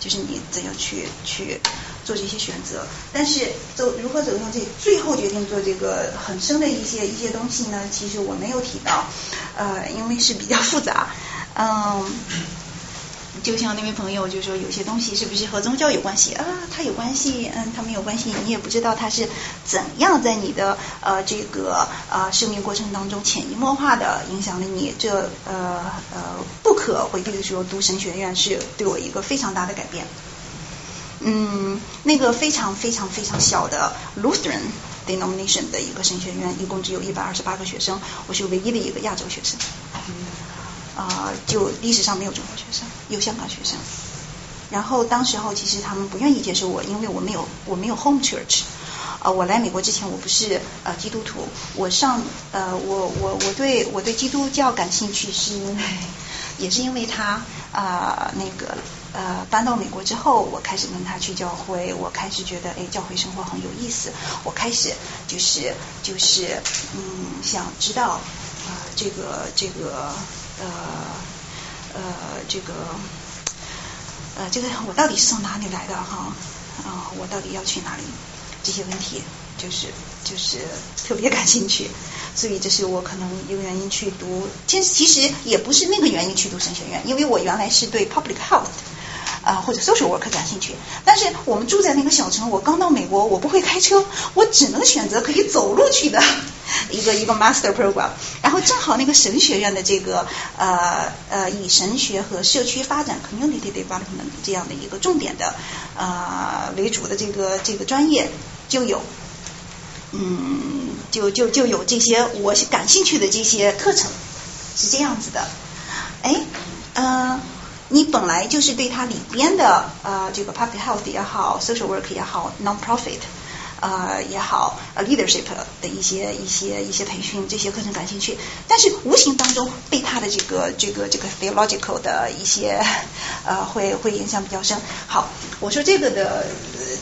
就是你怎样去去做这些选择。但是走如何走向这最后决定做这个很深的一些一些东西呢？其实我没有提到，呃，因为是比较复杂，嗯。就像那位朋友就说，有些东西是不是和宗教有关系啊？它有关系，嗯，它没有关系，你也不知道它是怎样在你的呃这个呃生命过程当中潜移默化的影响了你。这呃呃不可回避的时候，读神学院是对我一个非常大的改变。嗯，那个非常非常非常小的 Lutheran denomination 的一个神学院，一共只有一百二十八个学生，我是唯一的一个亚洲学生。啊，就历史上没有中国学生，有香港学生。然后当时候其实他们不愿意接受我，因为我没有我没有 home church。啊，我来美国之前我不是呃基督徒，我上呃我我我对我对基督教感兴趣是因为也是因为他啊那个呃搬到美国之后，我开始跟他去教会，我开始觉得哎教会生活很有意思，我开始就是就是嗯想知道啊这个这个。呃呃，这个呃，这个我到底是从哪里来的哈？啊，我到底要去哪里？这些问题就是就是特别感兴趣，所以这是我可能一个原因去读。其实其实也不是那个原因去读神学院，因为我原来是对 public health 啊或者 social work 感兴趣。但是我们住在那个小城，我刚到美国，我不会开车，我只能选择可以走路去的。一个一个 master program，然后正好那个神学院的这个呃呃以神学和社区发展 community development 这样的一个重点的呃为主的这个这个专业就有，嗯就就就有这些我感兴趣的这些课程是这样子的，哎呃你本来就是对它里边的呃这个 public health 也好 social work 也好 non-profit。呃也好，呃 leadership 的一些一些一些培训，这些课程感兴趣，但是无形当中被他的这个这个这个 theological 的一些呃会会影响比较深。好，我说这个的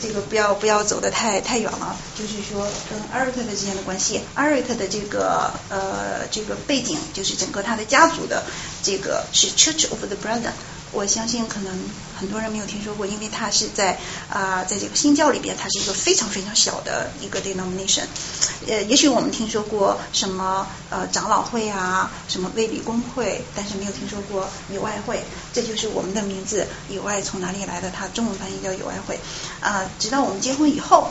这个不要不要走得太太远了，就是说跟艾瑞特的之间的关系，艾瑞特的这个呃这个背景，就是整个他的家族的这个是 Church of the Brother。我相信可能很多人没有听说过，因为它是在啊，在这个新教里边，它是一个非常非常小的一个 denomination。呃，也许我们听说过什么呃长老会啊，什么卫理公会，但是没有听说过友爱会。这就是我们的名字，友爱从哪里来的？它中文翻译叫友爱会。啊，直到我们结婚以后。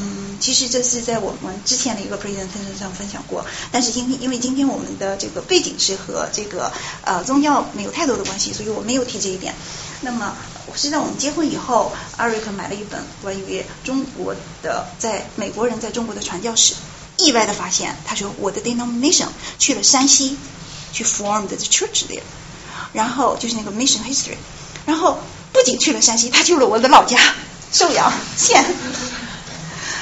嗯，其实这是在我们之前的一个 presentation 上分享过，但是今天因为今天我们的这个背景是和这个呃宗教没有太多的关系，所以我没有提这一点。那么是在我们结婚以后，艾瑞克买了一本关于中国的在美国人在中国的传教史，意外的发现，他说我的 denomination 去了山西去 formed the church there，然后就是那个 mission history，然后不仅去了山西，他去了我的老家寿阳县。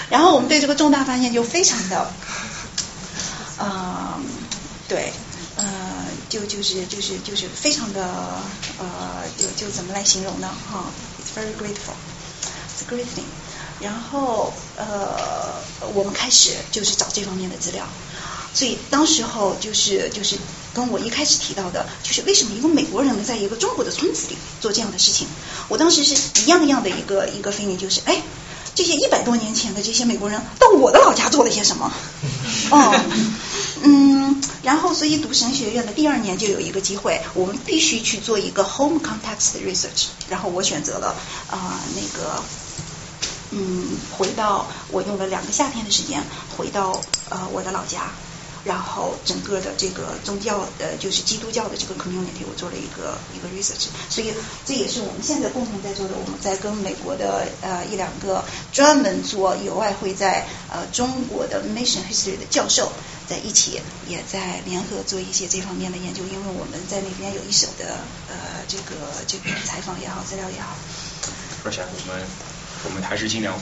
然后我们对这个重大发现就非常的，呃，对，呃，就就是就是就是非常的呃，就就怎么来形容呢？哈，It's very grateful, it's a great thing。然后呃，我们开始就是找这方面的资料，所以当时候就是就是跟我一开始提到的，就是为什么一个美国人能在一个中国的村子里做这样的事情？我当时是一样一样的一个一个 feeling，就是哎。这些一百多年前的这些美国人到我的老家做了些什么？哦，嗯，然后所以读神学院的第二年就有一个机会，我们必须去做一个 home context research。然后我选择了啊那个，嗯，回到我用了两个夏天的时间回到呃我的老家。然后整个的这个宗教呃，就是基督教的这个 community，我做了一个一个 research，所以这也是我们现在共同在做的。我们在跟美国的呃一两个专门做友外会在呃中国的 mission history 的教授在一起，也在联合做一些这方面的研究。因为我们在那边有一手的呃这个这个采访也好，资料也好。说起来，我们我们还是尽量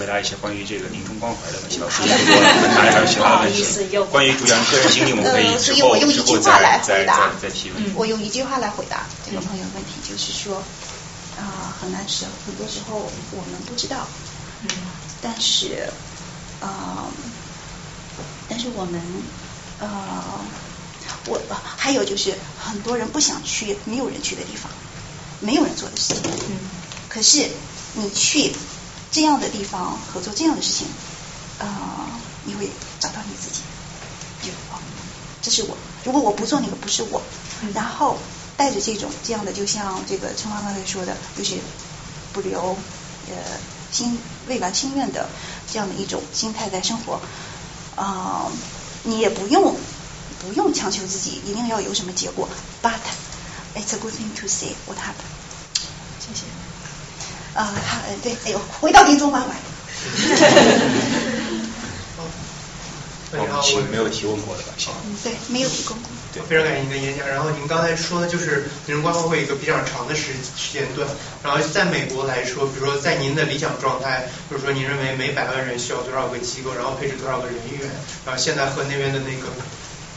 回答一些关于这个临终关怀的问题。老师也说了，大家还有其他的问题。关于主讲个人经历，我们可以之后之后再再再再提问。我用一句话来回答这个朋友问题，就是说啊，很难舍，很多时候我们不知道，但是啊，但是我们呃，我还有就是很多人不想去没有人去的地方，没有人做的事情。嗯。可是你去这样的地方和做这样的事情，啊，你会找到你自己。就哦，这是我。如果我不做那个，不是我。然后带着这种这样的，就像这个陈华刚才说的，就是不留呃心未完心愿的这样的一种心态在生活啊，你也不用不用强求自己一定要有什么结果。But it's a good thing to say what happened。谢谢。啊，他呃对，哎呦，回到临终关怀。好，请没有提问过的吧，行。对，没有提供过。对，非常感谢您的演讲。然后您刚才说的就是临终关怀会有一个比较长的时时间段。然后在美国来说，比如说在您的理想状态，就是说您认为每百万人需要多少个机构，然后配置多少个人员，然后现在和那边的那个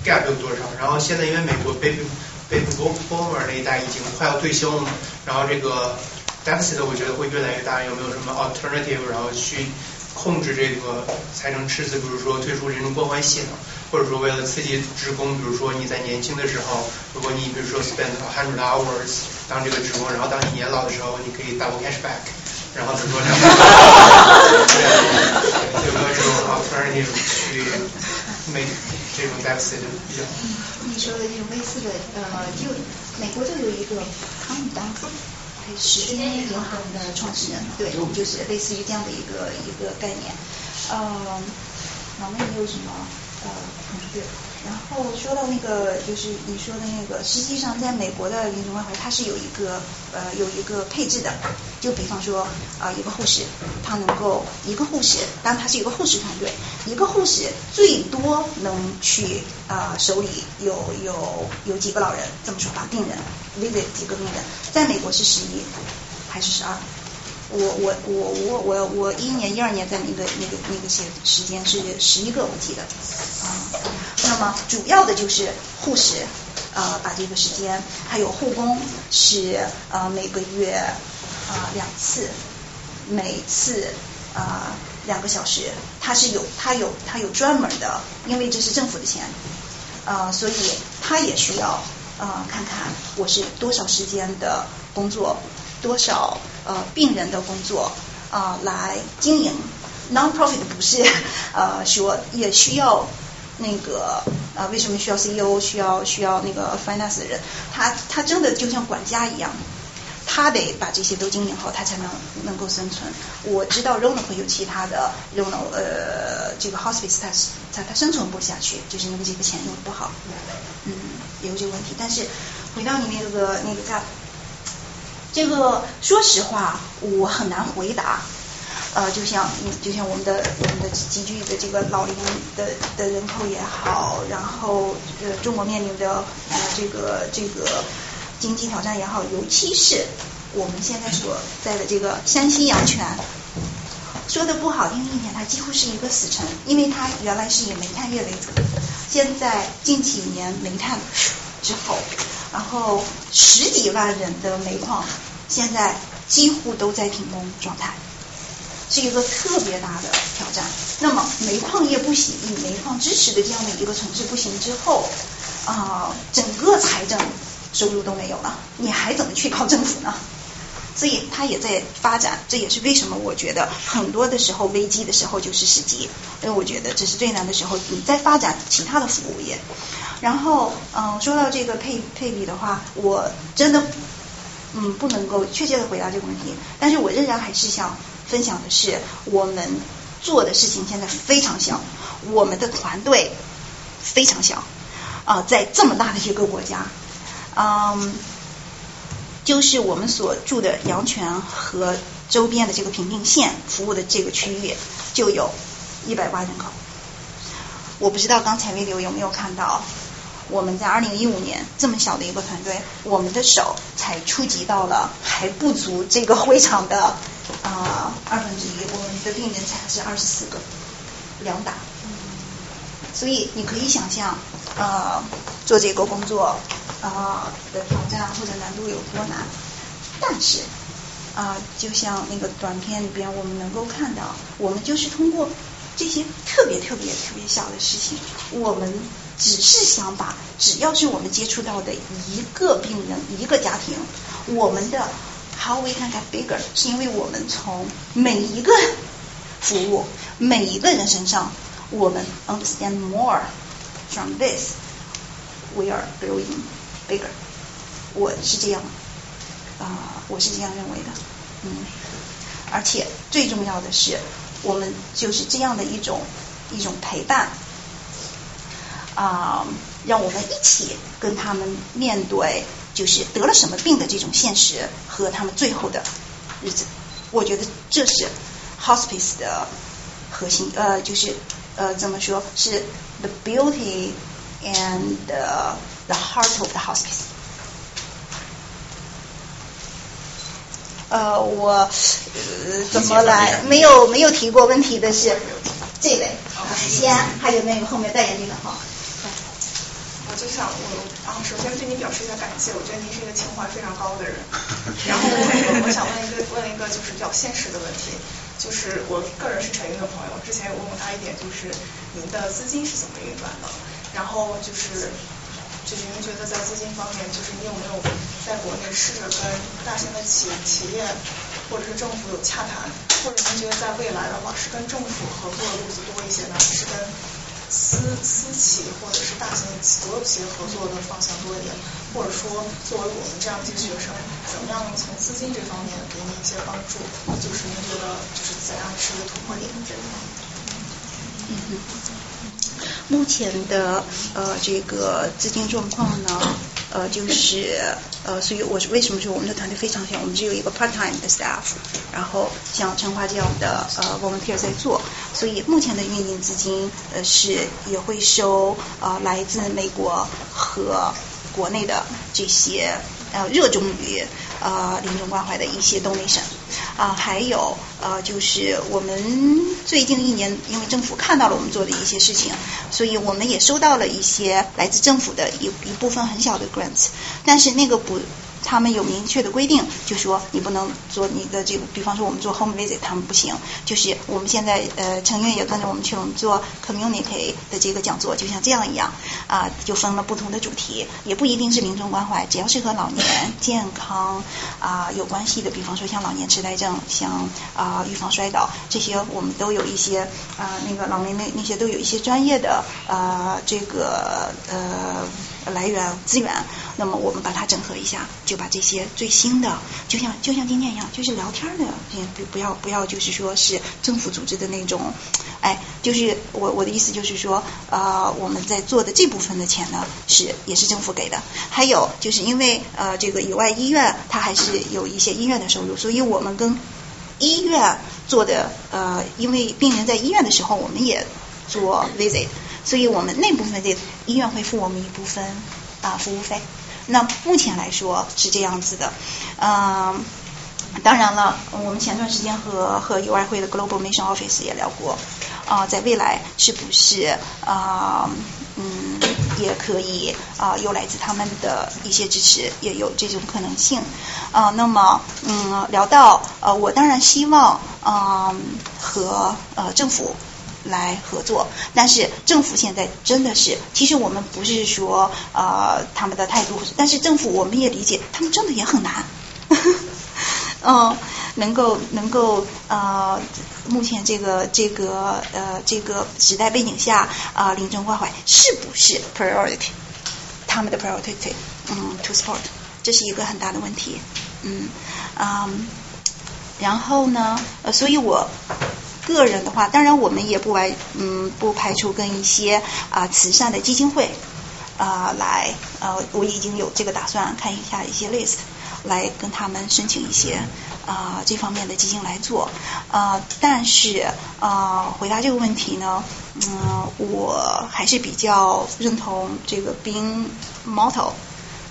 gap 有多少？然后现在因为美国 baby baby boomer 那一代已经快要退休了嘛，然后这个 deficit 我觉得会越来越大。有没有什么 alternative？然后去控制这个财政赤字，比如说推出临终关怀系统，或者说为了刺激职工，比如说你在年轻的时候，如果你比如说 spend a hundred hours 当这个职工，然后当你年老的时候，你可以 double cash back，然后比如说两个，有没有这种 alternative 去 make 这种 deficit 比较？你说的这种类似的，呃，就美国就有一个康姆丹夫。时间银行的创始人，对，就是类似于这样的一个一个概念。嗯，老妹，你有什么呃？对，然后说到那个，就是你说的那个，实际上在美国的临终关怀，它是有一个呃有一个配置的。就比方说啊，一个护士，他能够一个护士，当然他是一个护士团队，一个护士最多能去啊手里有有有几个老人，这么说吧，病人。Visit 几个病人，在美国是十一还是十二？我我我我我我一一年一二年在那个那个那个些时间是十一个我记得啊。那么主要的就是护士啊把这个时间，还有护工是呃每个月啊两次，每次啊两个小时，他是有他有他有专门的，因为这是政府的钱啊，所以他也需要。啊，看看我是多少时间的工作，多少呃病人的工作啊来经营。Non-profit 不是呃说也需要那个啊为什么需要 CEO 需要需要那个 finance 的人？他他真的就像管家一样，他得把这些都经营好，他才能能够生存。我知道 Ronald 有其他的 Ronald 呃这个 hospice 他他他生存不下去，就是因为这个钱用的不好。嗯。有这个问题，但是回到你那个那个在，这个说实话我很难回答。呃，就像就像我们的我们的急剧的这个老龄的的人口也好，然后呃中国面临的呃这个这个经济挑战也好，尤其是我们现在所在的这个山西阳泉，说的不好听一点，它几乎是一个死城，因为它原来是以煤炭业为主。现在近几年煤炭之后，然后十几万人的煤矿现在几乎都在停工状态，是一个特别大的挑战。那么煤矿业不行，以煤矿支持的这样的一个城市不行之后，啊，整个财政收入都没有了，你还怎么去靠政府呢？所以它也在发展，这也是为什么我觉得很多的时候危机的时候就是时机，因为我觉得这是最难的时候，你在发展其他的服务业。然后，嗯，说到这个配配比的话，我真的嗯不能够确切的回答这个问题，但是我仍然还是想分享的是，我们做的事情现在非常小，我们的团队非常小啊，在这么大的一个国家，嗯。就是我们所住的阳泉和周边的这个平定县服务的这个区域，就有一百万人口。我不知道刚才微流有没有看到，我们在二零一五年这么小的一个团队，我们的手才触及到了还不足这个会场的啊二分之一，我们的病人才是二十四个，两打。所以你可以想象，呃，做这个工作啊的挑战或者难度有多难。但是啊，就像那个短片里边我们能够看到，我们就是通过这些特别特别特别小的事情，我们只是想把只要是我们接触到的一个病人一个家庭，我们的 how we can get bigger 是因为我们从每一个服务每一个人身上。我们 understand more from this, we are growing bigger。我是这样啊，我是这样认为的，嗯。而且最重要的是，我们就是这样的一种一种陪伴啊，让我们一起跟他们面对，就是得了什么病的这种现实和他们最后的日子。我觉得这是 hospice 的核心，呃，就是。呃，怎么说是 the beauty and the heart of the hospice？呃，我呃怎么来？没有没有提过问题的是这位，西安，还有那个后面戴眼镜的哈。我就想我啊，首先对你表示一下感谢，我觉得您是一个情怀非常高的人。然后我我想问一个问一个就是比较现实的问题。就是我个人是陈云的朋友，之前有问过他一点，就是您的资金是怎么运转的？然后就是，就是您觉得在资金方面，就是你有没有在国内试着跟大型的企企业或者是政府有洽谈？或者您觉得在未来的话，是跟政府合作的路子多一些呢，还是跟？私私企或者是大型所有企业合作的方向多一点，或者说作为我们这样一些学生，怎么样从资金这方面给你一些帮助？就是您觉得就是怎样是一个突破点？这方面。目前的呃这个资金状况呢？呃，就是呃，所以我是为什么说我们的团队非常小，我们只有一个 part time 的 staff，然后像陈华这样的呃 volunteer 在做，所以目前的运营资金呃是也会收呃来自美国和国内的这些呃热衷于呃临终关怀的一些 donation。啊，还有呃，就是我们最近一年，因为政府看到了我们做的一些事情，所以我们也收到了一些来自政府的一一部分很小的 grants，但是那个不。他们有明确的规定，就说你不能做你的这个，比方说我们做 home visit，他们不行。就是我们现在呃，成员也跟着我们去，我们做 community 的这个讲座，就像这样一样啊，就分了不同的主题，也不一定是临终关怀，只要是和老年健康啊有关系的，比方说像老年痴呆症，像啊预防摔倒这些，我们都有一些啊那个老年那那些都有一些专业的啊这个呃。来源资源，那么我们把它整合一下，就把这些最新的，就像就像今天一样，就是聊天的，不不要不要就是说是政府组织的那种，哎，就是我我的意思就是说，呃，我们在做的这部分的钱呢，是也是政府给的，还有就是因为呃这个以外医院它还是有一些医院的收入，所以我们跟医院做的呃，因为病人在医院的时候，我们也做 visit。所以我们那部分的医院会付我们一部分啊服务费。那目前来说是这样子的，嗯，当然了，我们前段时间和和友爱会的 Global Mission Office 也聊过啊，在未来是不是啊嗯也可以啊有来自他们的一些支持，也有这种可能性啊。那么嗯聊到呃我当然希望嗯和呃政府。来合作，但是政府现在真的是，其实我们不是说呃他们的态度，但是政府我们也理解，他们真的也很难，嗯，能够能够呃，目前这个这个呃这个时代背景下啊，临终关怀是不是 priority？他们的 priority，嗯，to support，这是一个很大的问题，嗯啊，然后呢，呃，所以我。个人的话，当然我们也不外嗯不排除跟一些啊慈善的基金会啊来呃我已经有这个打算，看一下一些 list 来跟他们申请一些啊这方面的基金来做啊，但是啊回答这个问题呢，嗯我还是比较认同这个 being motto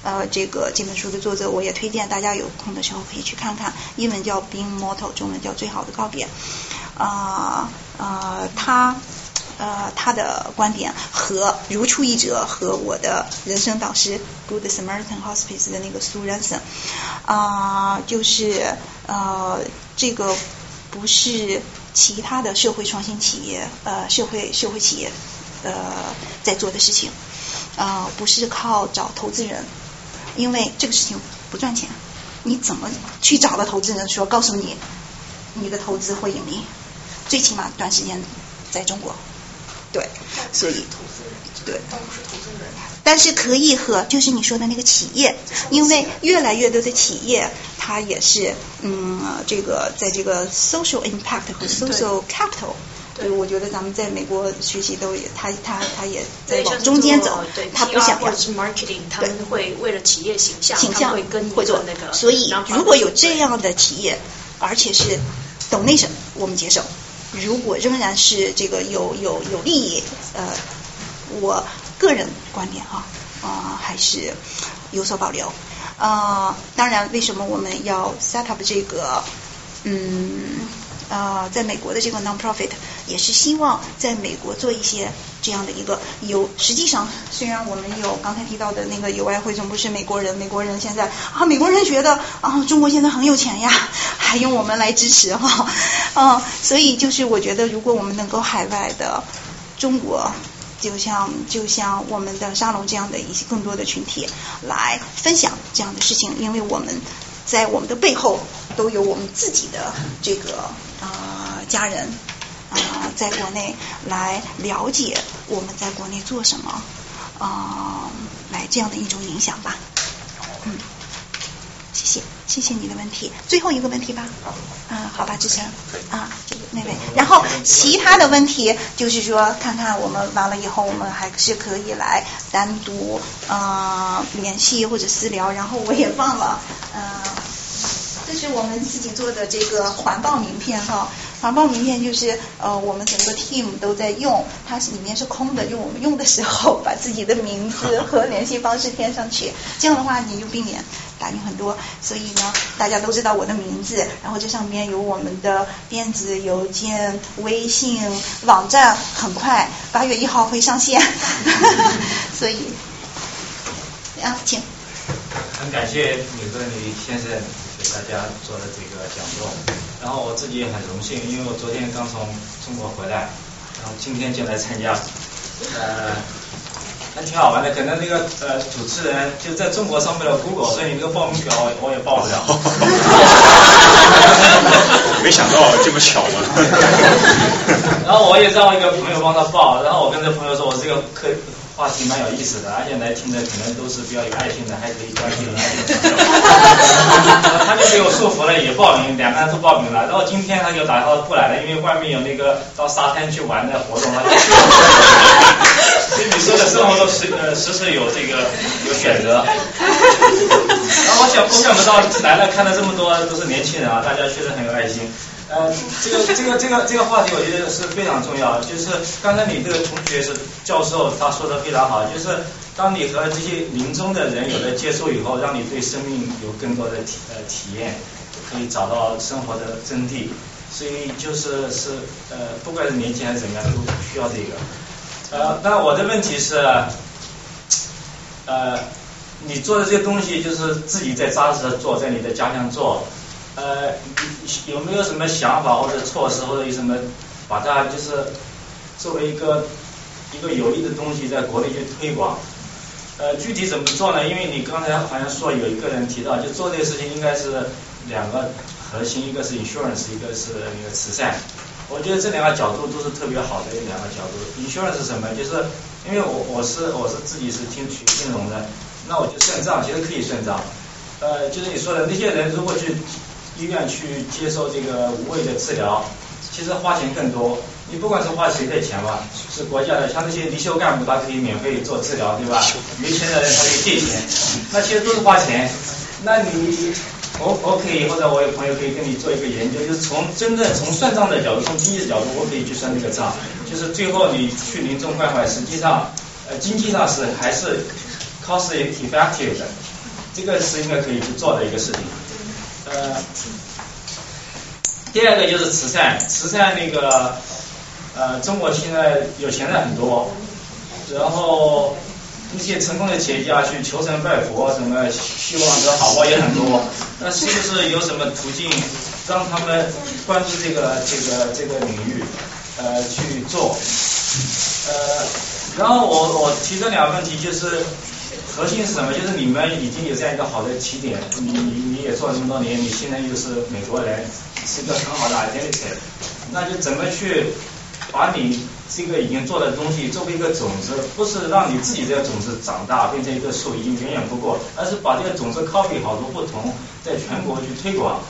呃，这个这本书的作者，我也推荐大家有空的时候可以去看看，英文叫《Being Mortal》，中文叫《最好的告别》。啊啊，他呃他的观点和如出一辙，和我的人生导师 Good Samaritan Hospice 的那个 Sue Ransom 啊，就是呃这个不是其他的社会创新企业呃社会社会企业呃在做的事情啊，不是靠找投资人，因为这个事情不赚钱，你怎么去找到投资人说告诉你你的投资会盈利？最起码短时间在中国，对，所以。对，但是可以和就是你说的那个企业，因为越来越多的企业，它也是嗯，这个在这个 social impact 和 social capital，对，我觉得咱们在美国学习都也，他他他也在往中间走，他不想要。Marketing，他们会为了企业形象，形象会跟会做。那个，所以如果有这样的企业，而且是 donation，我们接受。如果仍然是这个有有有利益，呃，我个人观点哈啊还是有所保留呃。当然，为什么我们要 set up 这个嗯啊，在美国的这个 non-profit 也是希望在美国做一些这样的一个有。实际上，虽然我们有刚才提到的那个友爱汇总部是美国人，美国人现在啊，美国人觉得啊，中国现在很有钱呀，还用我们来支持哈啊，所以就是我觉得，如果我们能够海外的中国，就像就像我们的沙龙这样的一些更多的群体来分享这样的事情，因为我们在我们的背后都有我们自己的这个啊家人啊，在国内来了解我们在国内做什么啊，来这样的一种影响吧，嗯，谢谢，谢谢你的问题，最后一个问题吧，啊，好吧，志成，啊，这个那位，然后其他的问题就是说，看看我们完了以后，我们还是可以来单独啊联系或者私聊，然后我也忘了，嗯。这是我们自己做的这个环抱名片哈，环抱名片就是呃我们整个 team 都在用，它是里面是空的，就我们用的时候把自己的名字和联系方式填上去，这样的话你就避免打印很多。所以呢，大家都知道我的名字，然后这上面有我们的电子邮件、微信、网站，很快八月一号会上线，所以啊，请。很感谢你和李先生。给大家做了这个讲座，然后我自己也很荣幸，因为我昨天刚从中国回来，然后今天就来参加，呃，还挺好玩的。可能那个呃主持人就在中国上不了 Google，所以你那个报名表我也报不了。没想到这么巧嘛。然后我也让一个朋友帮他报，然后我跟这朋友说，我这个可。话题蛮有意思的，而且来听的可能都是比较有爱心的，还可以关心的。他就给我说服了，也报名，两个人都报名了。然后今天他就打电话过来了，因为外面有那个到沙滩去玩的活动了。所以你说的生活都实呃时时有这个有选择。我想我想不到来了看了这么多都是年轻人啊，大家确实很有爱心。呃，这个这个这个这个话题我觉得是非常重要。就是刚才你这个同学是教授，他说的非常好。就是当你和这些临终的人有了接触以后，让你对生命有更多的体呃体验，可以找到生活的真谛。所以就是是呃，不管是年轻还是怎么样，都需要这个。呃，那我的问题是，呃，你做的这些东西就是自己在扎实的做，在你的家乡做。呃，有没有什么想法或者措施，或者有什么把它就是作为一个一个有益的东西，在国内去推广？呃，具体怎么做呢？因为你刚才好像说有一个人提到，就做这个事情应该是两个核心，一个是 insurance，一个是那个慈善。我觉得这两个角度都是特别好的两个角度。insurance 是什么？就是因为我我是我是自己是听学金融的，那我就算账，其实可以算账。呃，就是你说的那些人如果去。医院去接受这个无谓的治疗，其实花钱更多。你不管是花谁的钱吧，是国家的，像那些离休干部，他可以免费做治疗，对吧？没钱的人他可以借钱，那其实都是花钱。那你我我可以或者我有朋友可以跟你做一个研究，就是从真正从算账的角度，从经济的角度，我可以去算这个账。就是最后你去临终关怀，实际上呃经济上是还是 cost effective 的。这个是应该可以去做的一个事情。呃，第二个就是慈善，慈善那个呃，中国现在有钱人很多，然后一些成功的企业家去求神拜佛，什么希望得好报也很多。那是不是有什么途径让他们关注这个这个这个领域呃去做？呃，然后我我提这两个问题就是核心是什么？就是你们已经有这样一个好的起点，你你你也做了这么多年，你现在又是美国人，是一个很好的 identity，那就怎么去把你这个已经做的东西作为一个种子，不是让你自己这个种子长大变成一棵树已经远远不够，而是把这个种子 copy 好多不同，在全国去推广。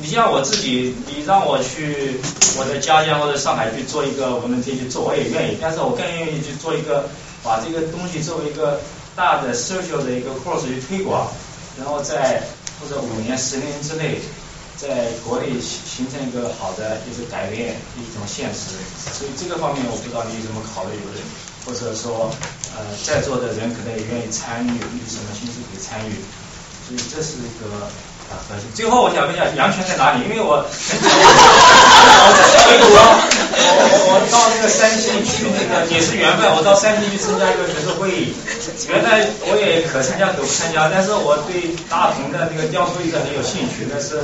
你像我自己，你让我去我的家乡或者上海去做一个我们这去做，我也愿意，但是我更愿意去做一个把这个东西作为一个大的 social 的一个 course 去推广，然后在或者五年、十年之内，在国内形形成一个好的就是改变一种现实，所以这个方面我不知道你怎么考虑，或者说呃在座的人可能也愿意参与，以什么形式可以参与，所以这是一个。最后我想问一下，阳泉在哪里？因为我，我，我我到那个山西去那个也是缘分，我到山西去参加一个学术会议。原来我也可参加可不参加，但是我对大同的那个雕塑艺术很有兴趣，那是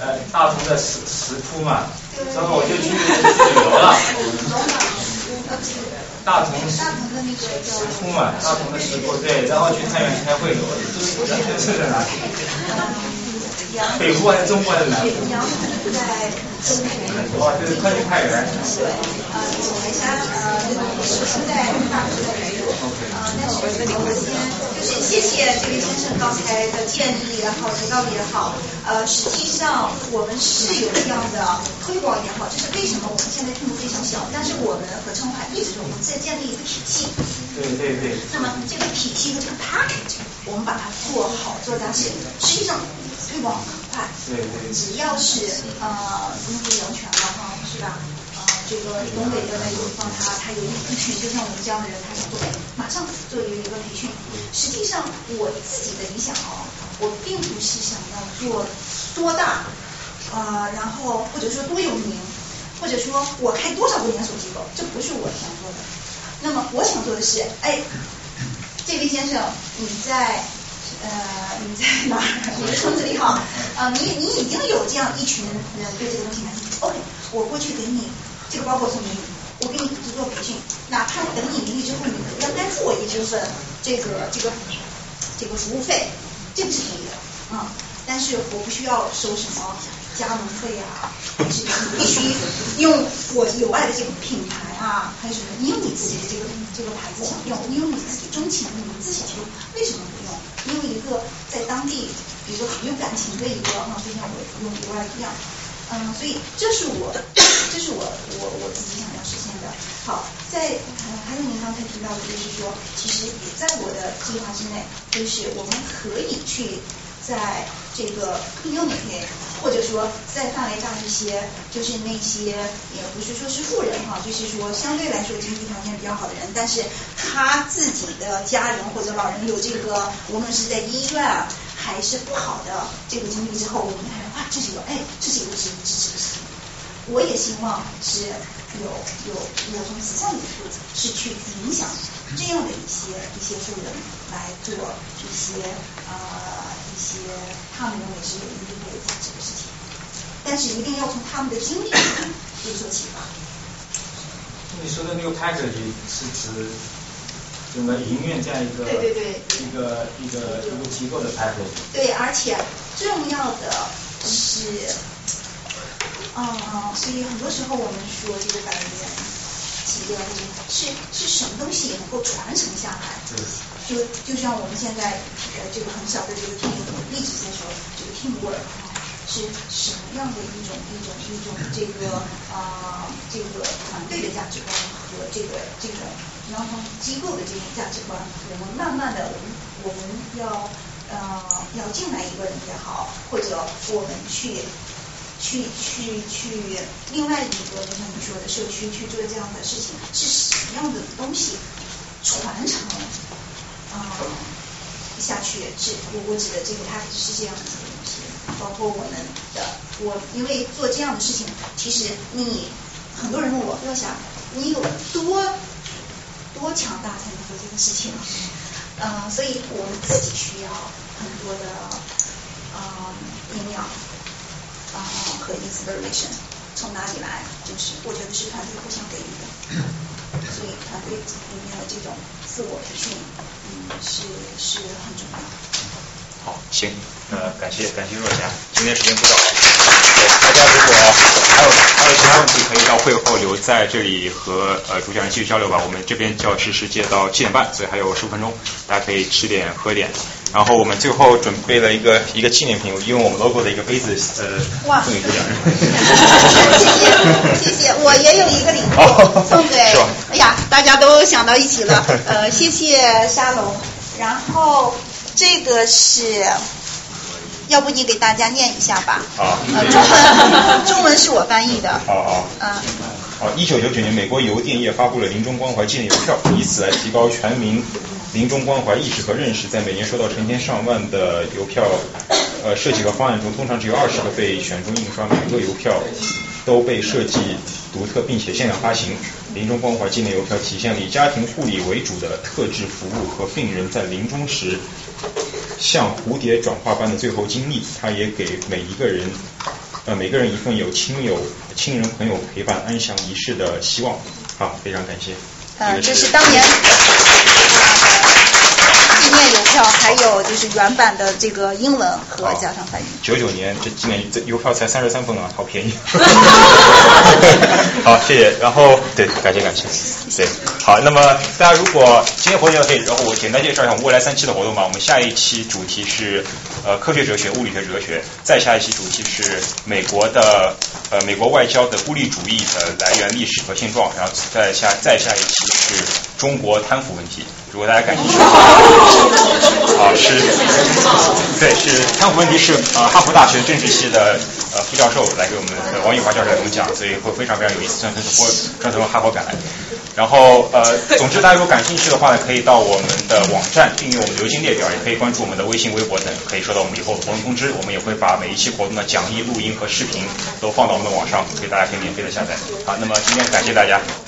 呃大同的石石窟嘛，然后我就去旅游了。大同石窟嘛，大同的石窟对，然后去太原开会，杨泉是在哪里？北部还是中部还是南部？在中原。哦，这是靠近太原。对，呃，我们家呃是在大同的呃，但是我先就是谢谢这位先生刚才的建议也好，指导也好。呃，实际上我们是有这样的推广也好，就是为什么我们现在规模非常小，但是我们和陈海一直说我们在建立一个体系。对对对。那么这个体系和这个 package，我们把它做好做扎实，实际上。推广很快，对只要是呃，因为人权了哈，是吧？啊，这个东北的那个地方，他他有一群，就像我们这样的人，他想做，马上做一个一个培训。实际上，我自己的理想啊，我并不是想要做多大，呃，然后或者说多有名，或者说我开多少个连锁机构，这不是我想做的。那么我想做的是，哎，这位先生，你在。呃，你在哪儿？你的村子里哈？啊，你你已经有这样一群人对这个东西感兴趣。OK，我过去给你这个包括送给你，我给你组织做培训，哪怕等你盈利之后，你要单付我一部分这个这个这个服务费，这个是可以的啊。但是我不需要收什么加盟费啊，还是你必须用我有爱的这个品牌啊，还是你有你自己的这个这个牌子想用，你有你自己钟情的，你自己去用，为什么不用？你有一个在当地，比如说很有感情的一个哈，就像我用国外一样，嗯，所以这是我，这是我我我自己想要实现的。好，在还有您刚才提到的，就是说，其实也在我的计划之内，就是我们可以去在这个更优美内或者说在范围大一些，就是那些也不是说是富人哈，就是说相对来说经济条件比较好的人，但是他自己的家人或者老人有这个，无论是在医院还是不好的这个经历之后，我们看哇，这是一个哎，这是一个支支持的事情。我也希望是有有有从慈善的角度是去影响这样的一些一些富人来做一些呃。一些他们认为是有意义、有价值的事情，但是一定要从他们的经历去做启发。你说的那个 package 是指整个营运这样一个对对对一个一个一个机构的 package。对，而且重要的是，嗯嗯，所以很多时候我们说这个百年企业是是什么东西能够传承下来？就就像我们现在呃这个很小的这个 team 一直在说这个 teamwork 是什么样的一种一种一种这个啊这个团队的价值观和这个这种然后机构的这种价值观，我们慢慢的我们我们要呃要进来一个人也好，或者我们去去去去另外一个就像你说的社区去做这样的事情，是什么样的东西传承？啊，下去，是我我指的这个它是这样子的东西，包括我们的我因为做这样的事情，其实你很多人问我要想你有多多强大才能做这个事情，呃，所以我们自己需要很多的呃营养啊、和 inspiration 从哪里来？就是我觉得是团队互相给予的，所以团队里面的这种自我培训，嗯，是是很重要的。好，行，那，感谢感谢若霞，今天时间不早了，大家如果问题，可以到会后留在这里和呃主讲人继续交流吧。我们这边教室是接到七点半，所以还有十五分钟，大家可以吃点喝点。然后我们最后准备了一个一个纪念品，用我们 logo 的一个杯子，呃，哇送给主讲人。谢谢，谢谢我也有一个礼物哦送给是吧，哎呀，大家都想到一起了，呃，谢谢沙龙，然后这个是，要不你给大家念一下吧，啊，呃，中文 中文是我翻译的，好好。嗯、好，一九九九年，美国邮电业发布了临终关怀纪念邮票，以此来提高全民临终关怀意识和认识。在每年收到成千上万的邮票，呃，设计和方案中，通常只有二十个被选中印刷，每个邮票都被设计独特，并且限量发行。临终关怀纪念邮票体现了以家庭护理为主的特质服务和病人在临终时像蝴蝶转化般的最后经历，他也给每一个人，呃，每个人一份有亲友、亲人朋友陪伴安详仪式的希望。好，非常感谢。呃，这是当年票，还有就是原版的这个英文和加上翻译。九九年这今年这邮票才三十三分啊，好便宜。好，谢谢。然后对，感谢感谢。对，好，那么大家如果今天活动可以，然后我简单介绍一下我们未来三期的活动吧。我们下一期主题是呃科学哲学、物理学哲学，再下一期主题是美国的呃美国外交的孤立主义的来源、历史和现状，然后再下再下一期是中国贪腐问题。如果大家感兴趣的话，啊是，对是贪腐问题是呃哈佛大学政治系的呃副教授来给我们呃王玉华教授来给我们讲，所以会非常非常有意思，虽然他是波专从哈佛赶来。然后呃，总之大家如果感兴趣的话呢，可以到我们的网站订阅我们的邮件列表，也可以关注我们的微信、微博等，可以收到我们以后的活动通知。我们也会把每一期活动的讲义、录音和视频都放到我们的网上，可以大家可以免费的下载。好，那么今天感谢大家。